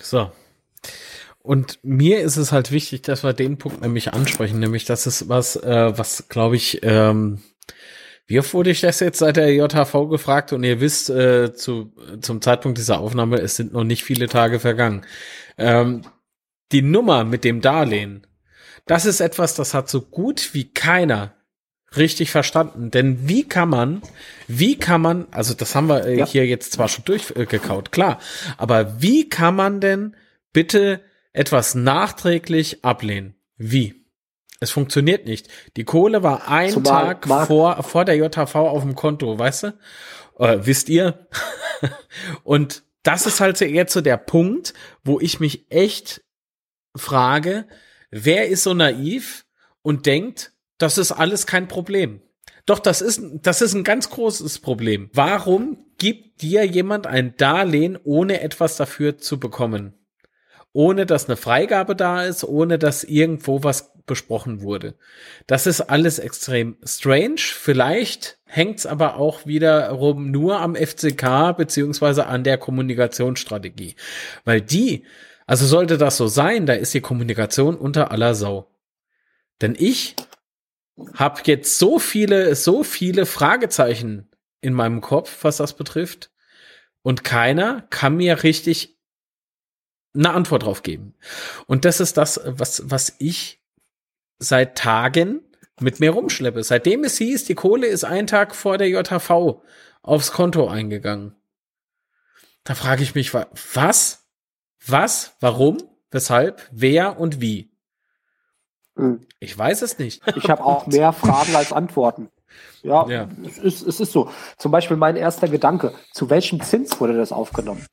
Speaker 2: So. Und mir ist es halt wichtig, dass wir den Punkt nämlich ansprechen, nämlich das ist was, äh, was glaube ich, ähm, wie oft wurde ich das jetzt seit der JHV gefragt? Und ihr wisst, äh, zu, zum Zeitpunkt dieser Aufnahme, es sind noch nicht viele Tage vergangen. Ähm, die Nummer mit dem Darlehen, das ist etwas, das hat so gut wie keiner richtig verstanden. Denn wie kann man, wie kann man, also das haben wir äh, ja. hier jetzt zwar schon durchgekaut, äh, klar, aber wie kann man denn bitte etwas nachträglich ablehnen? Wie? Es funktioniert nicht. Die Kohle war ein Zumal Tag Mark vor, vor der JHV auf dem Konto, weißt du? Äh, wisst ihr? Und das ist halt jetzt so der Punkt, wo ich mich echt frage, wer ist so naiv und denkt, das ist alles kein Problem. Doch, das ist, das ist ein ganz großes Problem. Warum gibt dir jemand ein Darlehen, ohne etwas dafür zu bekommen? Ohne dass eine Freigabe da ist, ohne dass irgendwo was besprochen wurde. Das ist alles extrem strange. Vielleicht hängt's aber auch wiederum nur am FCK beziehungsweise an der Kommunikationsstrategie. Weil die, also sollte das so sein, da ist die Kommunikation unter aller Sau. Denn ich habe jetzt so viele, so viele Fragezeichen in meinem Kopf, was das betrifft. Und keiner kann mir richtig eine Antwort drauf geben. Und das ist das, was, was ich seit Tagen mit mir rumschleppe. Seitdem es hieß, die Kohle ist einen Tag vor der JHV aufs Konto eingegangen. Da frage ich mich, was? Was? Warum? Weshalb? Wer und wie? Hm. Ich weiß es nicht.
Speaker 4: Ich habe auch mehr Fragen als Antworten. Ja, ja. Es, ist, es ist so. Zum Beispiel mein erster Gedanke. Zu welchem Zins wurde das aufgenommen?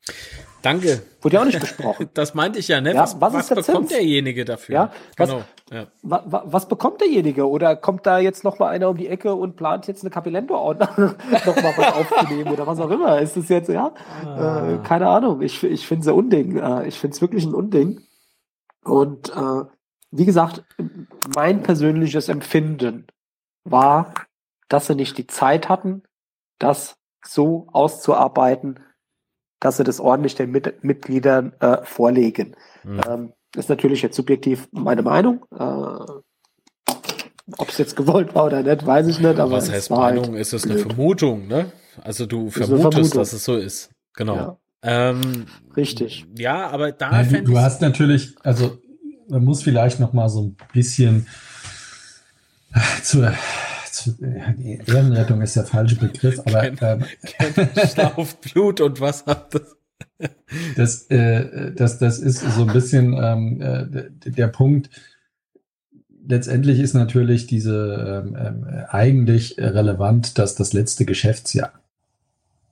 Speaker 2: Danke.
Speaker 4: Wurde ja auch nicht besprochen.
Speaker 2: Das meinte ich ja, ne? Ja, was, was, was der bekommt Zins? derjenige dafür?
Speaker 4: Ja, was, genau. Ja. Wa, wa, was bekommt derjenige? Oder kommt da jetzt noch mal einer um die Ecke und plant jetzt eine Capilendo noch mal was aufzunehmen oder was auch immer? Ist das jetzt, ja? Ah. Äh, keine Ahnung. Ich, ich finde es ein Unding. Äh, ich finde es wirklich ein Unding. Und äh, wie gesagt, mein persönliches Empfinden war, dass sie nicht die Zeit hatten, das so auszuarbeiten, dass sie das ordentlich den Mit Mitgliedern äh, vorlegen. Mhm. Ähm, ist natürlich jetzt subjektiv meine Meinung. Äh, Ob es jetzt gewollt war oder nicht, weiß ich nicht. Aber
Speaker 2: Was heißt Meinung? Halt ist es eine Vermutung, ne? Also du vermutest, dass es so ist. Genau. Ja. Ähm,
Speaker 4: Richtig.
Speaker 2: Ja, aber da.
Speaker 3: Ja, du, du hast natürlich, also man muss vielleicht noch mal so ein bisschen zur, zur Ehrenrettung ist der falsche Begriff, aber ähm,
Speaker 2: auf Blut und was hat das?
Speaker 3: Das, äh, das, das ist so ein bisschen ähm, äh, der Punkt. Letztendlich ist natürlich diese ähm, äh, eigentlich relevant, dass das letzte Geschäftsjahr.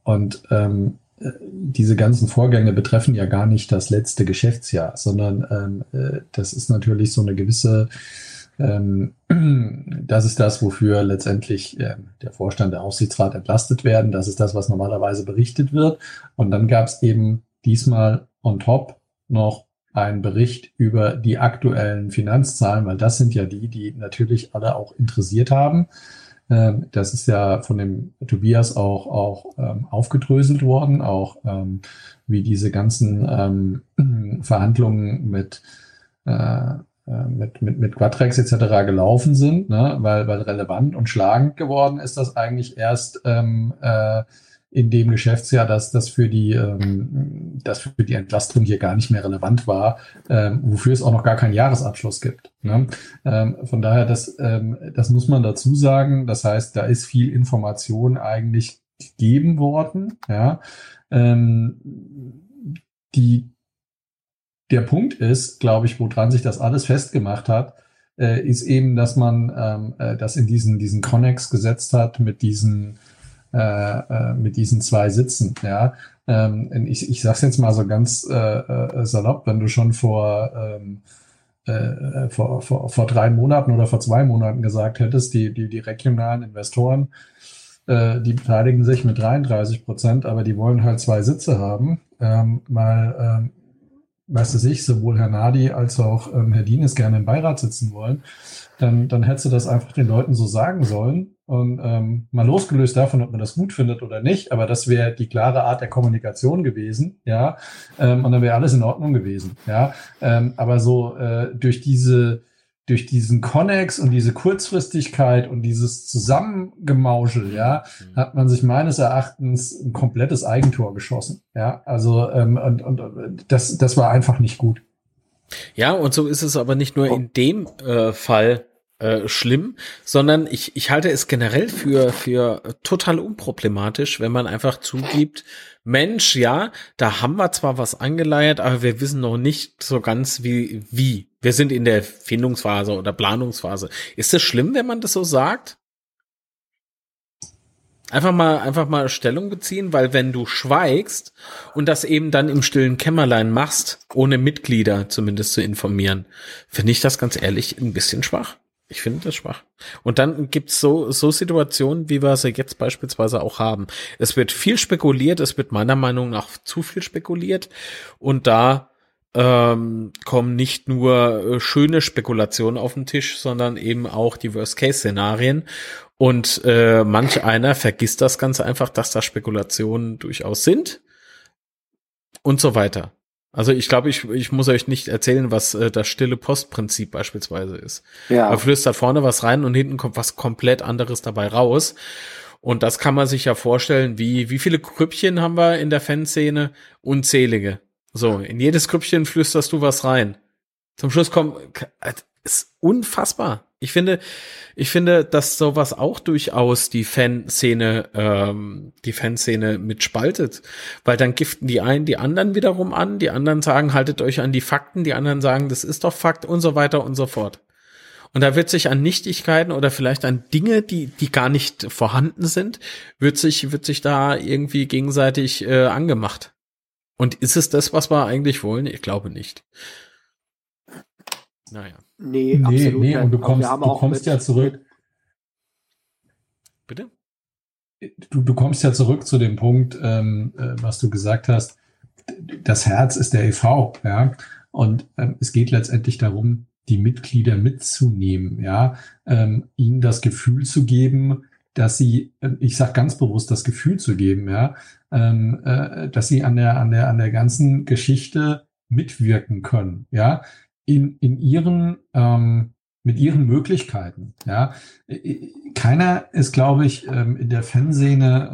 Speaker 3: Und ähm, diese ganzen Vorgänge betreffen ja gar nicht das letzte Geschäftsjahr, sondern ähm, äh, das ist natürlich so eine gewisse, ähm, das ist das, wofür letztendlich äh, der Vorstand, der Aufsichtsrat entlastet werden. Das ist das, was normalerweise berichtet wird. Und dann gab es eben diesmal on top noch einen Bericht über die aktuellen Finanzzahlen, weil das sind ja die, die natürlich alle auch interessiert haben. Ähm, das ist ja von dem Tobias auch, auch ähm, aufgedröselt worden, auch ähm, wie diese ganzen ähm, Verhandlungen mit, äh, mit, mit, mit Quatrex etc. gelaufen sind, ne? weil, weil relevant und schlagend geworden ist das eigentlich erst ähm, äh, in dem Geschäftsjahr, dass das für die, ähm, dass für die Entlastung hier gar nicht mehr relevant war, ähm, wofür es auch noch gar keinen Jahresabschluss gibt. Ne? Ähm, von daher, das, ähm, das muss man dazu sagen. Das heißt, da ist viel Information eigentlich gegeben worden. Ja, ähm, die der Punkt ist, glaube ich, woran sich das alles festgemacht hat, äh, ist eben, dass man ähm, äh, das in diesen diesen Connex gesetzt hat mit diesen äh, äh, mit diesen zwei Sitzen. Ja, ähm, ich, ich sage jetzt mal so ganz äh, äh, salopp, wenn du schon vor, ähm, äh, vor, vor, vor drei Monaten oder vor zwei Monaten gesagt hättest, die, die, die regionalen Investoren, äh, die beteiligen sich mit 33 Prozent, aber die wollen halt zwei Sitze haben, ähm, mal ähm, weißt du sich, sowohl Herr Nadi als auch ähm, Herr Dienes gerne im Beirat sitzen wollen, dann, dann hättest du das einfach den Leuten so sagen sollen. Und ähm, mal losgelöst davon, ob man das gut findet oder nicht, aber das wäre die klare Art der Kommunikation gewesen, ja. Ähm, und dann wäre alles in Ordnung gewesen, ja. Ähm, aber so äh, durch diese durch diesen Connex und diese Kurzfristigkeit und dieses Zusammengemauschel, ja, mhm. hat man sich meines Erachtens ein komplettes Eigentor geschossen. Ja, also ähm, und, und das, das war einfach nicht gut.
Speaker 2: Ja, und so ist es aber nicht nur in dem äh, Fall äh, schlimm, sondern ich, ich halte es generell für, für total unproblematisch, wenn man einfach zugibt, Mensch, ja, da haben wir zwar was angeleiert, aber wir wissen noch nicht so ganz wie, wie. Wir sind in der Findungsphase oder Planungsphase. Ist das schlimm, wenn man das so sagt? Einfach mal, einfach mal Stellung beziehen, weil wenn du schweigst und das eben dann im stillen Kämmerlein machst, ohne Mitglieder zumindest zu informieren, finde ich das ganz ehrlich ein bisschen schwach. Ich finde das schwach. Und dann gibt's so, so Situationen, wie wir sie jetzt beispielsweise auch haben. Es wird viel spekuliert, es wird meiner Meinung nach zu viel spekuliert. Und da ähm, kommen nicht nur äh, schöne Spekulationen auf den Tisch, sondern eben auch die Worst-Case-Szenarien. Und äh, manch einer vergisst das ganz einfach, dass da Spekulationen durchaus sind und so weiter. Also ich glaube, ich, ich muss euch nicht erzählen, was äh, das stille Postprinzip beispielsweise ist. Ja. Man flüstert vorne was rein und hinten kommt was komplett anderes dabei raus. Und das kann man sich ja vorstellen, wie, wie viele Krüppchen haben wir in der Fanszene? Unzählige. So, in jedes Krüppchen flüsterst du was rein. Zum Schluss kommt, ist unfassbar. Ich finde, ich finde, dass sowas auch durchaus die Fanszene, ähm, die Fanszene mitspaltet, weil dann giften die einen die anderen wiederum an, die anderen sagen, haltet euch an die Fakten, die anderen sagen, das ist doch Fakt und so weiter und so fort. Und da wird sich an Nichtigkeiten oder vielleicht an Dinge, die, die gar nicht vorhanden sind, wird sich, wird sich da irgendwie gegenseitig äh, angemacht. Und ist es das, was wir eigentlich wollen? Ich glaube nicht.
Speaker 3: Naja. Nee, nee, absolut nee. Und du kommst, du kommst ja zurück.
Speaker 2: Bitte?
Speaker 3: Du, du kommst ja zurück zu dem Punkt, ähm, äh, was du gesagt hast. Das Herz ist der EV, ja. Und ähm, es geht letztendlich darum, die Mitglieder mitzunehmen, ja, ähm, ihnen das Gefühl zu geben, dass sie, äh, ich sage ganz bewusst, das Gefühl zu geben, ja, ähm, äh, dass sie an der, an der, an der ganzen Geschichte mitwirken können, ja, in, in ihren, ähm, mit ihren Möglichkeiten, ja. Keiner ist, glaube ich, ähm, in der Fanszene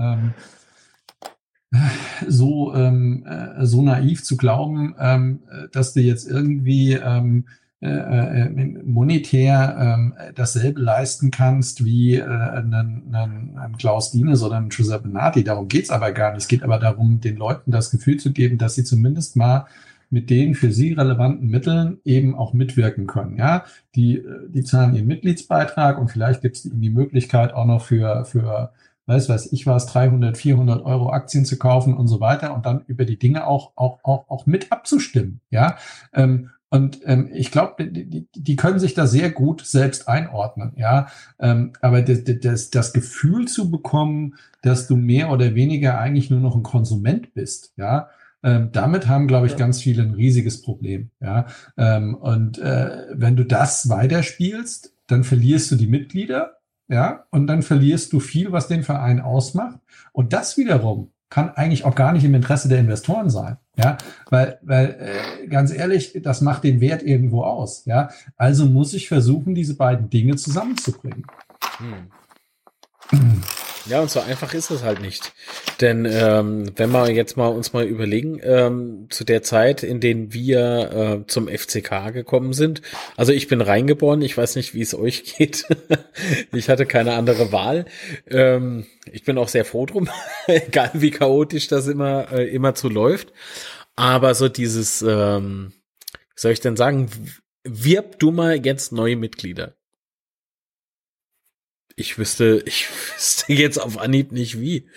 Speaker 3: ähm, so, ähm, äh, so naiv zu glauben, ähm, dass du jetzt irgendwie ähm, äh, äh, monetär ähm, dasselbe leisten kannst wie äh, ein, Klaus Dienes oder ein Giuseppe Nati. Darum geht's aber gar nicht. Es geht aber darum, den Leuten das Gefühl zu geben, dass sie zumindest mal mit den für sie relevanten Mitteln eben auch mitwirken können. Ja, die, äh, die zahlen ihren Mitgliedsbeitrag und vielleicht gibt es ihnen die Möglichkeit auch noch für, für weiß weiß ich was, 300, 400 Euro Aktien zu kaufen und so weiter und dann über die Dinge auch, auch, auch, auch mit abzustimmen. Ja, ähm, und ähm, ich glaube, die, die, die können sich da sehr gut selbst einordnen, ja. Ähm, aber das, das, das Gefühl zu bekommen, dass du mehr oder weniger eigentlich nur noch ein Konsument bist, ja, ähm, damit haben, glaube ich, ja. ganz viele ein riesiges Problem, ja. Ähm, und äh, wenn du das weiterspielst, dann verlierst du die Mitglieder, ja, und dann verlierst du viel, was den Verein ausmacht. Und das wiederum kann eigentlich auch gar nicht im Interesse der Investoren sein. Ja, weil, weil äh, ganz ehrlich, das macht den Wert irgendwo aus. Ja, also muss ich versuchen, diese beiden Dinge zusammenzubringen.
Speaker 2: Hm. Ja, und so einfach ist es halt nicht. Denn ähm, wenn wir jetzt mal uns mal überlegen, ähm, zu der Zeit, in denen wir äh, zum FCK gekommen sind, also ich bin reingeboren, ich weiß nicht, wie es euch geht. ich hatte keine andere Wahl. Ähm, ich bin auch sehr froh drum, egal wie chaotisch das immer, äh, immer zu läuft. Aber so dieses, ähm, soll ich denn sagen, wirb du mal jetzt neue Mitglieder ich wüsste, ich wüsste jetzt auf Anhieb nicht wie.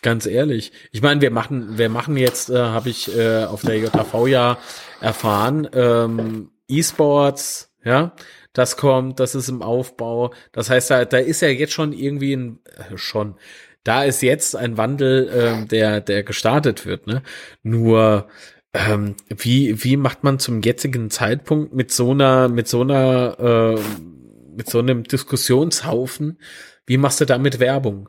Speaker 2: Ganz ehrlich. Ich meine, wir machen, wir machen jetzt, äh, habe ich äh, auf der JV ja erfahren, ähm, E-Sports, ja, das kommt, das ist im Aufbau. Das heißt, da, da ist ja jetzt schon irgendwie ein, äh, schon, da ist jetzt ein Wandel, ähm, der, der gestartet wird, ne? Nur, ähm, wie, wie macht man zum jetzigen Zeitpunkt mit so einer, mit so einer, äh, mit so einem Diskussionshaufen, wie machst du damit Werbung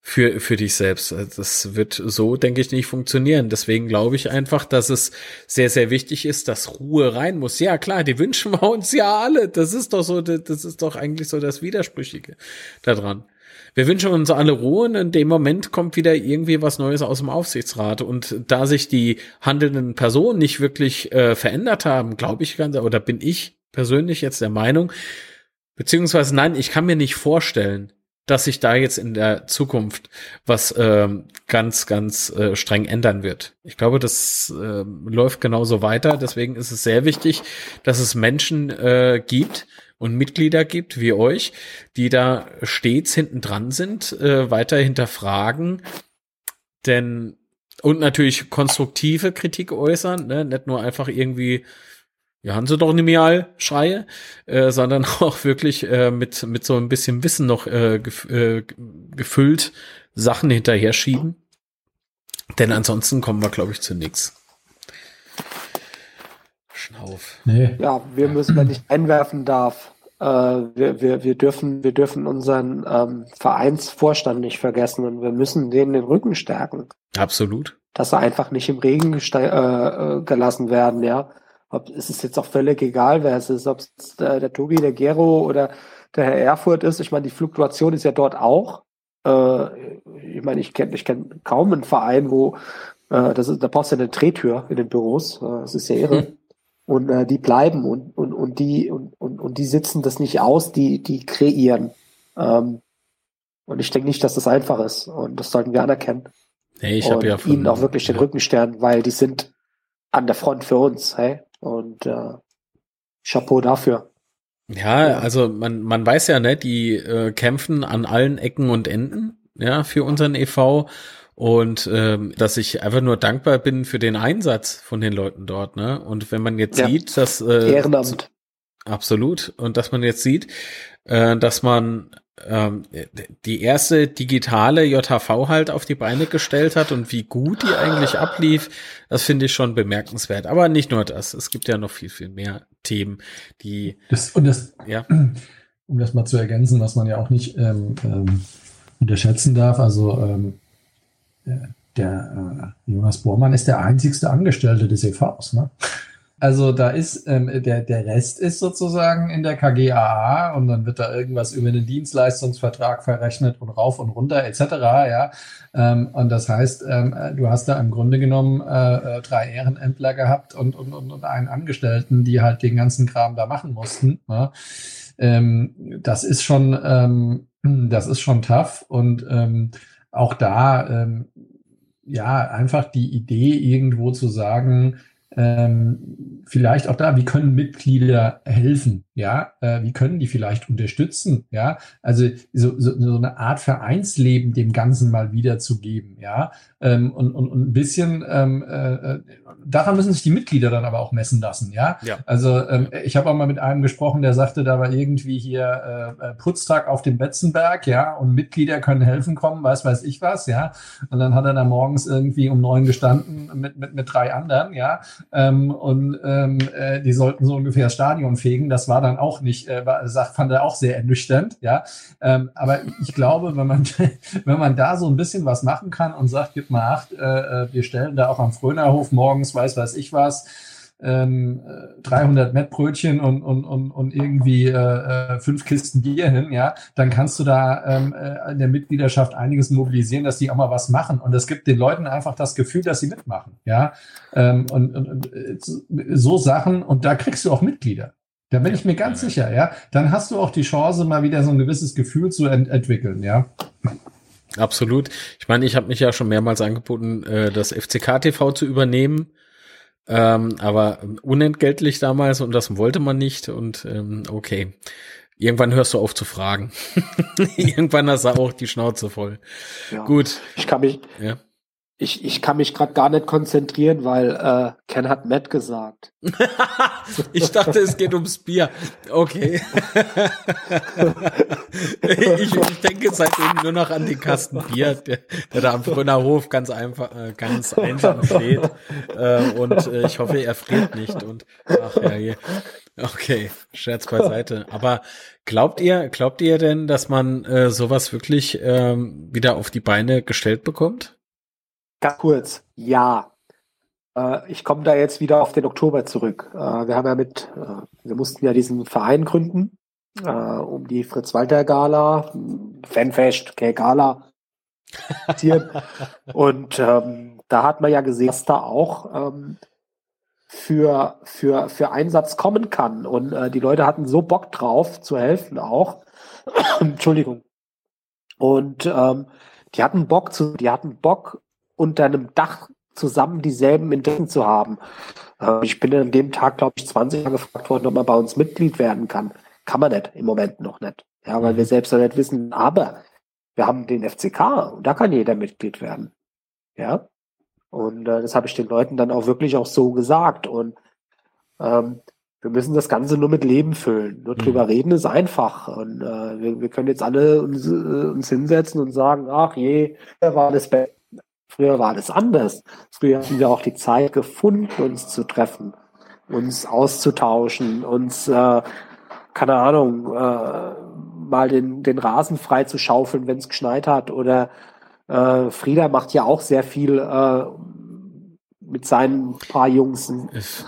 Speaker 2: für, für dich selbst? Das wird so, denke ich, nicht funktionieren. Deswegen glaube ich einfach, dass es sehr, sehr wichtig ist, dass Ruhe rein muss. Ja, klar, die wünschen wir uns ja alle. Das ist doch so, das ist doch eigentlich so das Widersprüchliche daran. Wir wünschen uns alle Ruhe und in dem Moment kommt wieder irgendwie was Neues aus dem Aufsichtsrat. Und da sich die handelnden Personen nicht wirklich äh, verändert haben, glaube ich ganz, oder bin ich persönlich jetzt der Meinung, Beziehungsweise nein, ich kann mir nicht vorstellen, dass sich da jetzt in der Zukunft was ähm, ganz, ganz äh, streng ändern wird. Ich glaube, das äh, läuft genauso weiter. Deswegen ist es sehr wichtig, dass es Menschen äh, gibt und Mitglieder gibt wie euch, die da stets hinten dran sind, äh, weiter hinterfragen. Denn und natürlich konstruktive Kritik äußern, ne? nicht nur einfach irgendwie ja, haben sie doch nicht mehr Schreie, äh, sondern auch wirklich äh, mit, mit so ein bisschen Wissen noch äh, gef äh, gefüllt Sachen hinterher schieben. Denn ansonsten kommen wir, glaube ich, zu nichts.
Speaker 4: Schnauf. Nee. Ja, wir müssen, wenn ich einwerfen darf, äh, wir, wir, wir, dürfen, wir dürfen unseren ähm, Vereinsvorstand nicht vergessen und wir müssen denen den Rücken stärken.
Speaker 2: Absolut.
Speaker 4: Dass sie einfach nicht im Regen äh, äh, gelassen werden, ja ob, es ist jetzt auch völlig egal, wer es ist, ob es der, der Tobi, der Gero oder der Herr Erfurt ist. Ich meine, die Fluktuation ist ja dort auch. Äh, ich meine, ich kenne ich kenn kaum einen Verein, wo äh, das ist, da brauchst du ja eine Drehtür in den Büros. Äh, das ist ja irre. Hm. Und äh, die bleiben und, und, und die und, und, und die sitzen das nicht aus, die, die kreieren. Ähm, und ich denke nicht, dass das einfach ist. Und das sollten wir anerkennen.
Speaker 2: Nee, ich habe ja
Speaker 4: von, ihnen auch wirklich den ja. Rückenstern, weil die sind an der Front für uns. Hey? Und äh, Chapeau dafür.
Speaker 2: Ja, also man, man weiß ja, ne, die äh, kämpfen an allen Ecken und Enden, ja, für unseren e.V. Und ähm, dass ich einfach nur dankbar bin für den Einsatz von den Leuten dort, ne? Und wenn man jetzt ja. sieht, dass äh,
Speaker 4: Ehrenamt.
Speaker 2: Absolut. Und dass man jetzt sieht, äh, dass man ähm, die erste digitale JHV halt auf die Beine gestellt hat und wie gut die eigentlich ablief, das finde ich schon bemerkenswert. Aber nicht nur das, es gibt ja noch viel, viel mehr Themen, die.
Speaker 3: Das, und das, ja. um das mal zu ergänzen, was man ja auch nicht ähm, ähm, unterschätzen darf, also ähm, äh, der äh, Jonas Bormann ist der einzigste Angestellte des EVs. Ne? Also da ist, ähm, der, der Rest ist sozusagen in der KGAA und dann wird da irgendwas über den Dienstleistungsvertrag verrechnet und rauf und runter etc. Ja, ähm, und das heißt, ähm, du hast da im Grunde genommen äh, äh, drei Ehrenämtler gehabt und, und, und, und einen Angestellten, die halt den ganzen Kram da machen mussten. Ja. Ähm, das ist schon, ähm, das ist schon tough und ähm, auch da, ähm, ja, einfach die Idee irgendwo zu sagen, ähm, vielleicht auch da, wie können Mitglieder helfen? Ja, äh, wie können die vielleicht unterstützen? Ja, also so, so, so eine Art Vereinsleben dem Ganzen mal wiederzugeben. Ja, ähm, und, und, und ein bisschen ähm, äh, daran müssen sich die Mitglieder dann aber auch messen lassen. Ja, ja. also ähm, ich habe auch mal mit einem gesprochen, der sagte, da war irgendwie hier äh, äh, Putztag auf dem Betzenberg. Ja, und Mitglieder können helfen kommen, weiß weiß ich was. Ja, und dann hat er da morgens irgendwie um neun gestanden mit mit mit drei anderen. Ja ähm, und ähm, äh, die sollten so ungefähr das Stadion fegen. Das war dann auch nicht, äh, war, fand er auch sehr ernüchternd, ja. Ähm, aber ich glaube, wenn man, wenn man da so ein bisschen was machen kann und sagt, gib mal acht, äh, äh wir stellen da auch am Frönerhof morgens, weiß weiß ich was, ähm, 300 Mettbrötchen und, und, und, und irgendwie äh, äh, fünf Kisten Bier hin, ja, dann kannst du da ähm, äh, in der Mitgliedschaft einiges mobilisieren, dass die auch mal was machen. Und es gibt den Leuten einfach das Gefühl, dass sie mitmachen, ja. Ähm, und, und, äh, so Sachen, und da kriegst du auch Mitglieder. Da bin ich mir ganz sicher, ja. Dann hast du auch die Chance, mal wieder so ein gewisses Gefühl zu ent entwickeln, ja.
Speaker 2: Absolut. Ich meine, ich habe mich ja schon mehrmals angeboten, äh, das FCK TV zu übernehmen. Ähm, aber unentgeltlich damals und das wollte man nicht und ähm, okay. Irgendwann hörst du auf zu fragen. Irgendwann hast du auch die Schnauze voll.
Speaker 4: Ja. Gut. Ich kann mich, ja ich, ich kann mich gerade gar nicht konzentrieren, weil äh, Ken hat Matt gesagt.
Speaker 2: ich dachte, es geht ums Bier. Okay. ich, ich denke seitdem nur noch an den Kasten Bier, der, der da am Brünner Hof ganz einfach, äh, ganz einsam steht. Äh, und äh, ich hoffe, er friert nicht. Und ach ja, je. Okay, Scherz beiseite. Aber glaubt ihr, glaubt ihr denn, dass man äh, sowas wirklich ähm, wieder auf die Beine gestellt bekommt?
Speaker 4: Ganz kurz, ja. Äh, ich komme da jetzt wieder auf den Oktober zurück. Äh, wir haben ja mit, äh, wir mussten ja diesen Verein gründen, äh, um die Fritz-Walter-Gala, Fanfest, okay, Gala, und ähm, da hat man ja gesehen, dass da auch ähm, für, für, für Einsatz kommen kann. Und äh, die Leute hatten so Bock drauf, zu helfen auch. Entschuldigung. Und ähm, die hatten Bock zu, die hatten Bock, unter einem Dach zusammen dieselben Interessen zu haben. Äh, ich bin an dem Tag, glaube ich, 20 Mal gefragt worden, ob man bei uns Mitglied werden kann. Kann man nicht, im Moment noch nicht. Ja, weil wir mhm. selbst noch nicht wissen, aber wir haben den FCK und da kann jeder Mitglied werden. Ja. Und äh, das habe ich den Leuten dann auch wirklich auch so gesagt. Und ähm, wir müssen das Ganze nur mit Leben füllen. Nur mhm. drüber reden ist einfach. Und äh, wir, wir können jetzt alle uns, äh, uns hinsetzen und sagen, ach je, war das Beste Früher war das anders. Früher hatten wir auch die Zeit gefunden, uns zu treffen, uns auszutauschen, uns, äh, keine Ahnung, äh, mal den, den Rasen frei zu schaufeln, wenn es geschneit hat. Oder äh, Frieda macht ja auch sehr viel äh, mit seinen paar Jungs.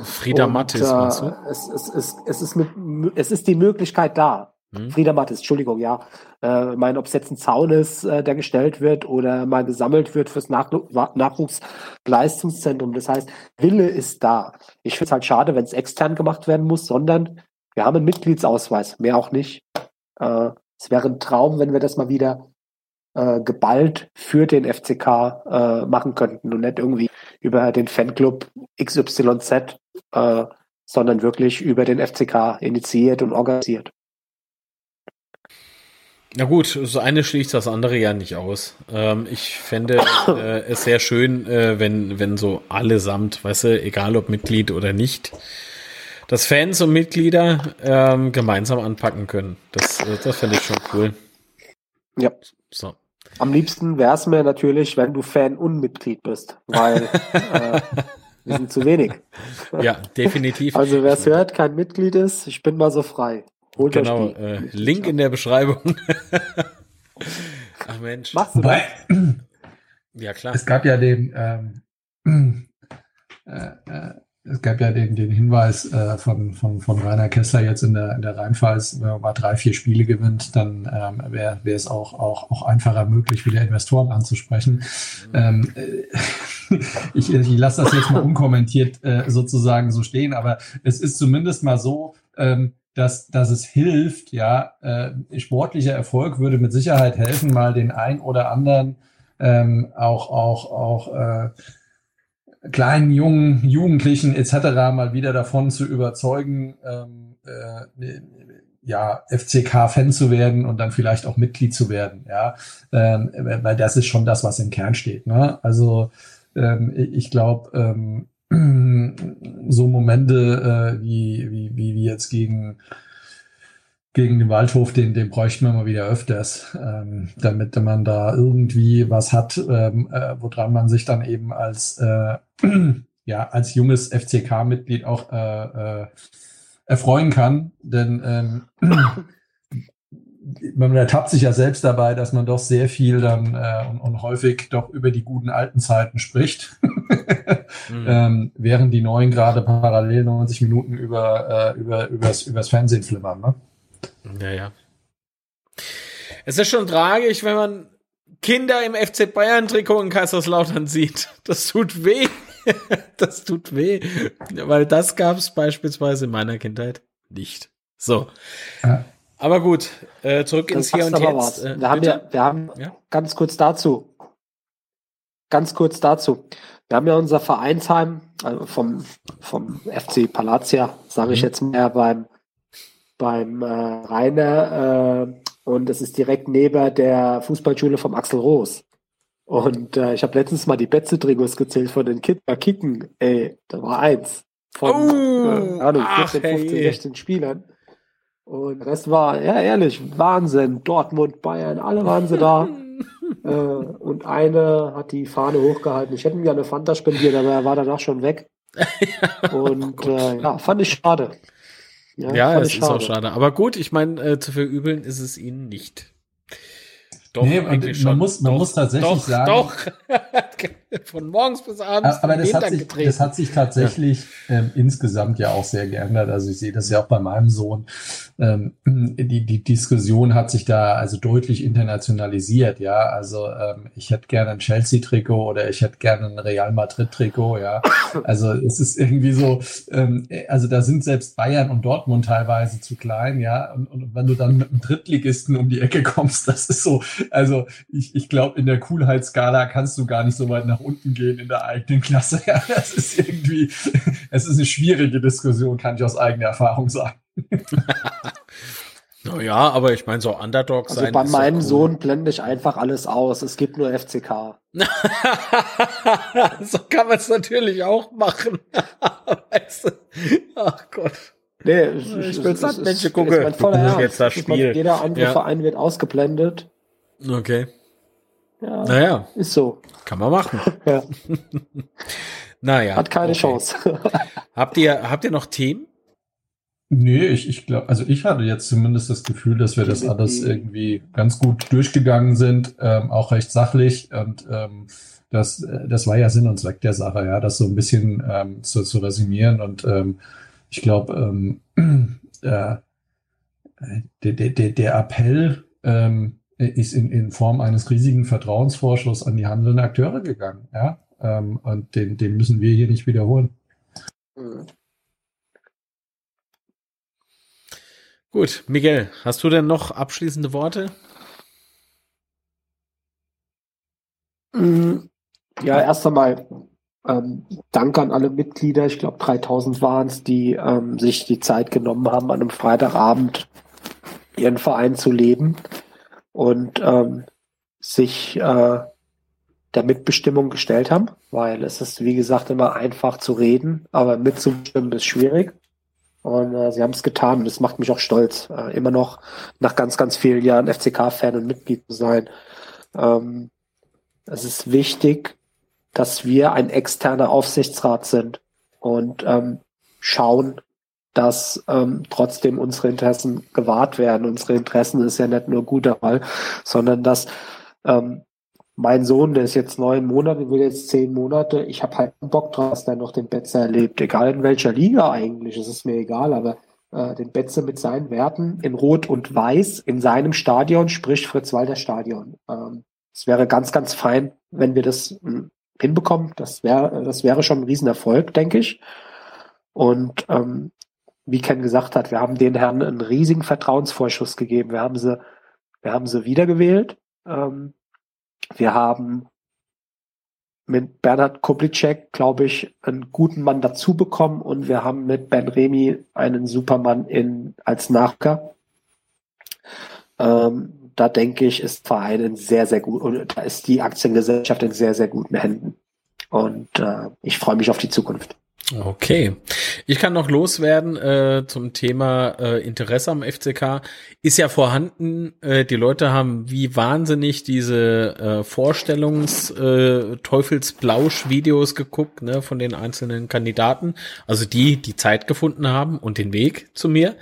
Speaker 2: Frieda Und, Mattis, äh, meinst
Speaker 4: du? Es, es, es, es, ist mit, es ist die Möglichkeit da. Hm? Frieda Mattes, Entschuldigung, ja. Äh, mein, ob es jetzt ein Zaun ist, äh, der gestellt wird oder mal gesammelt wird fürs Nach Nachwuchsleistungszentrum. Das heißt, Wille ist da. Ich finde es halt schade, wenn es extern gemacht werden muss, sondern wir haben einen Mitgliedsausweis, mehr auch nicht. Äh, es wäre ein Traum, wenn wir das mal wieder äh, geballt für den FCK äh, machen könnten und nicht irgendwie über den Fanclub XYZ, äh, sondern wirklich über den FCK initiiert und organisiert.
Speaker 2: Na gut, das eine schließt das andere ja nicht aus. Ähm, ich fände äh, es sehr schön, äh, wenn, wenn so allesamt, weißt du, egal ob Mitglied oder nicht, dass Fans und Mitglieder ähm, gemeinsam anpacken können. Das, äh, das fände ich schon cool.
Speaker 4: Ja.
Speaker 2: So.
Speaker 4: Am liebsten wäre es mir natürlich, wenn du Fan und Mitglied bist, weil äh, wir sind zu wenig.
Speaker 2: Ja, definitiv.
Speaker 4: Also wer es hört, kein Mitglied ist, ich bin mal so frei.
Speaker 2: Holt genau, äh, Link in der Beschreibung. Ach Mensch.
Speaker 4: Machst du
Speaker 3: Wobei,
Speaker 4: das?
Speaker 2: Ja, klar.
Speaker 3: es gab ja den, ähm, äh, äh, es gab ja den, den Hinweis äh, von, von, von Rainer Kessler jetzt in der, in der Rheinpfalz, wenn man mal drei, vier Spiele gewinnt, dann ähm, wäre wäre es auch, auch, auch einfacher möglich, wieder Investoren anzusprechen. Ähm, äh, ich ich lasse das jetzt mal unkommentiert äh, sozusagen so stehen, aber es ist zumindest mal so, ähm, dass, dass es hilft, ja, äh, sportlicher Erfolg würde mit Sicherheit helfen, mal den ein oder anderen ähm, auch, auch, auch äh, kleinen, jungen, Jugendlichen etc. mal wieder davon zu überzeugen, ähm, äh, ja, FCK-Fan zu werden und dann vielleicht auch Mitglied zu werden, ja, ähm, weil das ist schon das, was im Kern steht. Ne? Also ähm, ich glaube, ähm, so Momente äh, wie, wie, wie, wie jetzt gegen gegen den Waldhof, den, den bräuchten wir mal wieder öfters, ähm, damit man da irgendwie was hat, ähm, äh, woran man sich dann eben als, äh, ja, als junges FCK-Mitglied auch äh, äh, erfreuen kann. Denn ähm, man ertappt sich ja selbst dabei, dass man doch sehr viel dann äh, und, und häufig doch über die guten alten Zeiten spricht, mhm. ähm, während die neuen gerade parallel 90 Minuten über, äh, über übers, übers Fernsehen flimmern. Ne?
Speaker 2: Naja. Es ist schon tragisch, wenn man Kinder im FC Bayern Trikot in Kaiserslautern sieht. Das tut weh. das tut weh. Weil das gab es beispielsweise in meiner Kindheit nicht. So. Ja. Aber gut, äh, zurück ins Hier und Jetzt.
Speaker 4: Äh, wir haben ja, wir haben ja? ganz kurz dazu. Ganz kurz dazu. Wir haben ja unser Vereinsheim also vom, vom FC Palatia, sage ich mhm. jetzt mehr, beim beim äh, Rainer äh, und das ist direkt neben der Fußballschule vom Axel Roos. Und äh, ich habe letztens mal die Betze-Trigos gezählt von den Kicker Kicken. Ey, da war eins. Von, oh, äh, Ahnung, 14, 15, 16 Spielern. Und das war, ja ehrlich, Wahnsinn. Dortmund, Bayern, alle waren sie da. äh, und eine hat die Fahne hochgehalten. Ich hätte ja eine Fanta spendiert, aber er war danach schon weg. und äh, ja, fand ich schade.
Speaker 2: Ja, ja es ist auch schade. Aber gut, ich meine, äh, zu verübeln ist es ihnen nicht.
Speaker 3: Doch, nee, eigentlich man schon. Muss, man doch, muss tatsächlich
Speaker 2: doch,
Speaker 3: sagen.
Speaker 2: Doch, von morgens bis abends.
Speaker 3: Aber das hat, sich, das hat sich tatsächlich ja. ähm, insgesamt ja auch sehr geändert. Also ich sehe das ja auch bei meinem Sohn. Ähm, die, die Diskussion hat sich da also deutlich internationalisiert. Ja, also ähm, ich hätte gerne ein Chelsea-Trikot oder ich hätte gerne ein Real Madrid-Trikot. Ja, also es ist irgendwie so. Ähm, also da sind selbst Bayern und Dortmund teilweise zu klein. Ja, und, und wenn du dann mit einem Drittligisten um die Ecke kommst, das ist so also ich, ich glaube, in der Coolheitsskala kannst du gar nicht so weit nach unten gehen in der eigenen Klasse. Ja, das ist irgendwie, es ist eine schwierige Diskussion, kann ich aus eigener Erfahrung sagen.
Speaker 2: naja, aber ich meine, so Underdog
Speaker 4: also
Speaker 2: sein.
Speaker 4: Bei meinem cool. Sohn blende ich einfach alles aus. Es gibt nur FCK.
Speaker 2: so kann man es natürlich auch machen. weißt du? Ach Gott.
Speaker 4: Nee, ich, ich will Sandmännchen gucken. Mein voller Ernst. Jetzt das Spiel. Jeder andere ja. Verein wird ausgeblendet.
Speaker 2: Okay.
Speaker 4: Ja, naja. Ist so.
Speaker 2: Kann man machen.
Speaker 4: ja.
Speaker 2: naja.
Speaker 4: Hat keine okay. Chance.
Speaker 2: habt ihr, habt ihr noch Themen?
Speaker 3: Nee, ich, ich glaube, also ich hatte jetzt zumindest das Gefühl, dass wir das alles irgendwie ganz gut durchgegangen sind, ähm, auch recht sachlich und ähm, das, das war ja Sinn und Zweck der Sache, ja, das so ein bisschen ähm, zu, zu resümieren und ähm, ich glaube, ähm, äh, der, der, der Appell, ähm, ist in, in Form eines riesigen Vertrauensvorschusses an die handelnden Akteure gegangen. Ja? Ähm, und den, den müssen wir hier nicht wiederholen. Mhm.
Speaker 2: Gut, Miguel, hast du denn noch abschließende Worte?
Speaker 4: Mhm. Ja, erst einmal ähm, Danke an alle Mitglieder, ich glaube 3000 waren es, die ähm, sich die Zeit genommen haben, an einem Freitagabend ihren Verein zu leben und ähm, sich äh, der Mitbestimmung gestellt haben, weil es ist, wie gesagt, immer einfach zu reden, aber mitzubestimmen ist schwierig. Und äh, sie haben es getan und das macht mich auch stolz, äh, immer noch nach ganz, ganz vielen Jahren FCK-Fan und Mitglied zu sein. Ähm, es ist wichtig, dass wir ein externer Aufsichtsrat sind und ähm, schauen, dass ähm, trotzdem unsere Interessen gewahrt werden. Unsere Interessen ist ja nicht nur guter Fall, sondern dass ähm, mein Sohn, der ist jetzt neun Monate, will jetzt zehn Monate, ich habe halt Bock drauf, dass der noch den Betze erlebt, egal in welcher Liga eigentlich, es ist mir egal, aber äh, den Betze mit seinen Werten in Rot und Weiß in seinem Stadion, sprich Fritz-Walter Stadion. Ähm, es wäre ganz, ganz fein, wenn wir das mh, hm, hinbekommen. Das wäre, das wäre schon ein Riesenerfolg, denke ich. Und ähm, wie Ken gesagt hat, wir haben den Herren einen riesigen Vertrauensvorschuss gegeben. Wir haben sie, wir haben sie wiedergewählt. Ähm, wir haben mit Bernhard Kublicek, glaube ich, einen guten Mann dazu bekommen und wir haben mit Ben Remy einen Supermann in, als Nachker. Ähm, da denke ich, ist Verein in sehr, sehr gut und da ist die Aktiengesellschaft in sehr, sehr guten Händen. Und äh, ich freue mich auf die Zukunft.
Speaker 2: Okay. Ich kann noch loswerden äh, zum Thema äh, Interesse am FCK. Ist ja vorhanden. Äh, die Leute haben wie wahnsinnig diese äh, Vorstellungs äh, geguckt, ne, von den einzelnen Kandidaten. Also die, die Zeit gefunden haben und den Weg zu mir.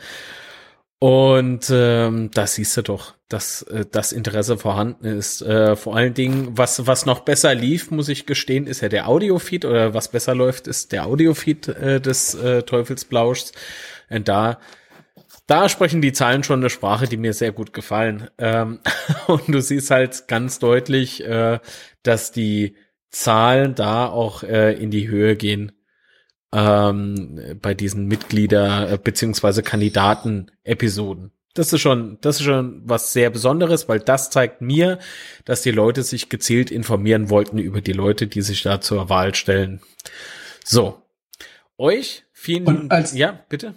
Speaker 2: Und ähm, das siehst du doch, dass äh, das Interesse vorhanden ist. Äh, vor allen Dingen, was was noch besser lief, muss ich gestehen, ist ja der Audiofeed oder was besser läuft, ist der Audiofeed äh, des äh, Teufelsblauschs. Und da da sprechen die Zahlen schon eine Sprache, die mir sehr gut gefallen. Ähm, und du siehst halt ganz deutlich, äh, dass die Zahlen da auch äh, in die Höhe gehen ähm, bei diesen Mitglieder äh, beziehungsweise Kandidaten-Episoden. Das ist schon, das ist schon was sehr Besonderes, weil das zeigt mir, dass die Leute sich gezielt informieren wollten über die Leute, die sich da zur Wahl stellen. So. Euch vielen
Speaker 3: Und als,
Speaker 2: ja, bitte.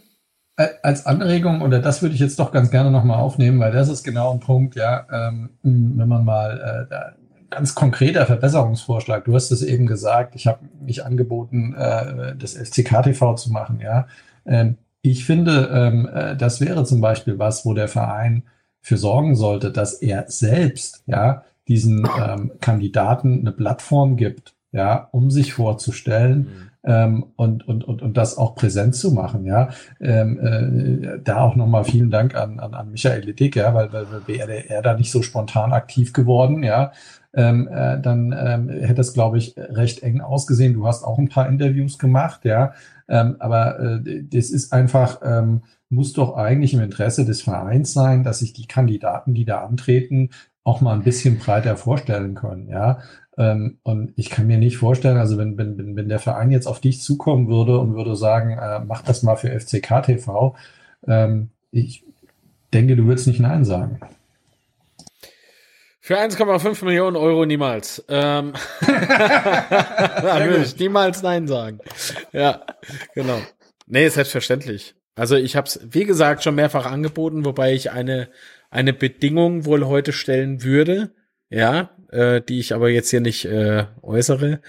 Speaker 3: Als Anregung, oder das würde ich jetzt doch ganz gerne nochmal aufnehmen, weil das ist genau ein Punkt, ja, ähm, wenn man mal äh, ganz konkreter Verbesserungsvorschlag. Du hast es eben gesagt, ich habe mich angeboten, äh, das FCK-TV zu machen. Ja, ähm, ich finde, ähm, äh, das wäre zum Beispiel was, wo der Verein für sorgen sollte, dass er selbst ja diesen ähm, Kandidaten eine Plattform gibt, ja, um sich vorzustellen. Mhm. Ähm, und, und, und, und das auch präsent zu machen, ja. Ähm, äh, da auch nochmal vielen Dank an, an, an Michael Dick, ja, weil, weil wäre er da nicht so spontan aktiv geworden, ja, ähm, äh, dann ähm, hätte es, glaube ich, recht eng ausgesehen. Du hast auch ein paar Interviews gemacht, ja, ähm, aber äh, das ist einfach, ähm, muss doch eigentlich im Interesse des Vereins sein, dass sich die Kandidaten, die da antreten, auch mal ein bisschen breiter vorstellen können, ja. Ähm, und ich kann mir nicht vorstellen, also wenn, wenn, wenn der Verein jetzt auf dich zukommen würde und würde sagen, äh, mach das mal für FCK TV, ähm, ich denke, du würdest nicht Nein sagen.
Speaker 2: Für 1,5 Millionen Euro niemals. Ähm, da würde ich niemals Nein sagen. Ja, genau. Nee, selbstverständlich. Also ich habe es, wie gesagt, schon mehrfach angeboten, wobei ich eine, eine Bedingung wohl heute stellen würde, ja, äh, die ich aber jetzt hier nicht äh, äußere.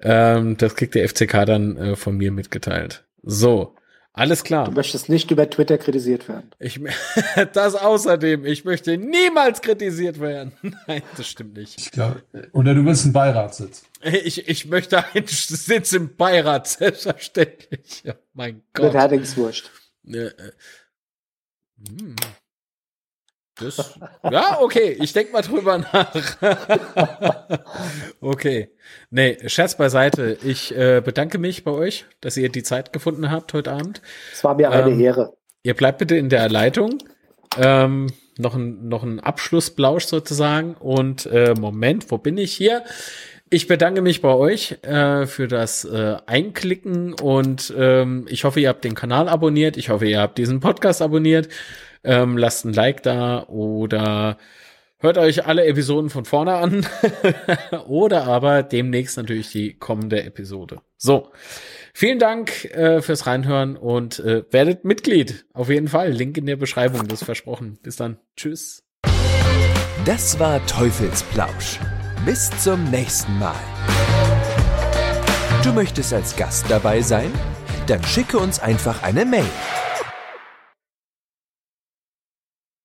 Speaker 2: Ähm, das kriegt der FCK dann äh, von mir mitgeteilt. So, alles klar.
Speaker 4: Du möchtest nicht über Twitter kritisiert werden.
Speaker 2: Ich, das außerdem. Ich möchte niemals kritisiert werden. Nein, das stimmt nicht.
Speaker 3: Ich glaube, oder du willst einen Beiratsitz.
Speaker 2: Ich, ich möchte einen Sitz im Beirat, selbstverständlich. Oh mein Gott.
Speaker 4: Mit Herdingswurst.
Speaker 2: Äh, äh. Hm. Das, ja, okay, ich denk mal drüber nach. okay. Nee, Scherz beiseite. Ich äh, bedanke mich bei euch, dass ihr die Zeit gefunden habt heute Abend.
Speaker 4: Es war mir eine ähm, Ehre.
Speaker 2: Ihr bleibt bitte in der Leitung. Ähm, noch ein, noch ein Abschlussblausch sozusagen. Und äh, Moment, wo bin ich hier? Ich bedanke mich bei euch äh, für das äh, Einklicken und ähm, ich hoffe, ihr habt den Kanal abonniert. Ich hoffe, ihr habt diesen Podcast abonniert. Ähm, lasst ein Like da oder hört euch alle Episoden von vorne an oder aber demnächst natürlich die kommende Episode. So, vielen Dank äh, fürs Reinhören und äh, werdet Mitglied. Auf jeden Fall. Link in der Beschreibung, das versprochen. Bis dann. Tschüss.
Speaker 1: Das war Teufelsplausch. Bis zum nächsten Mal. Du möchtest als Gast dabei sein? Dann schicke uns einfach eine Mail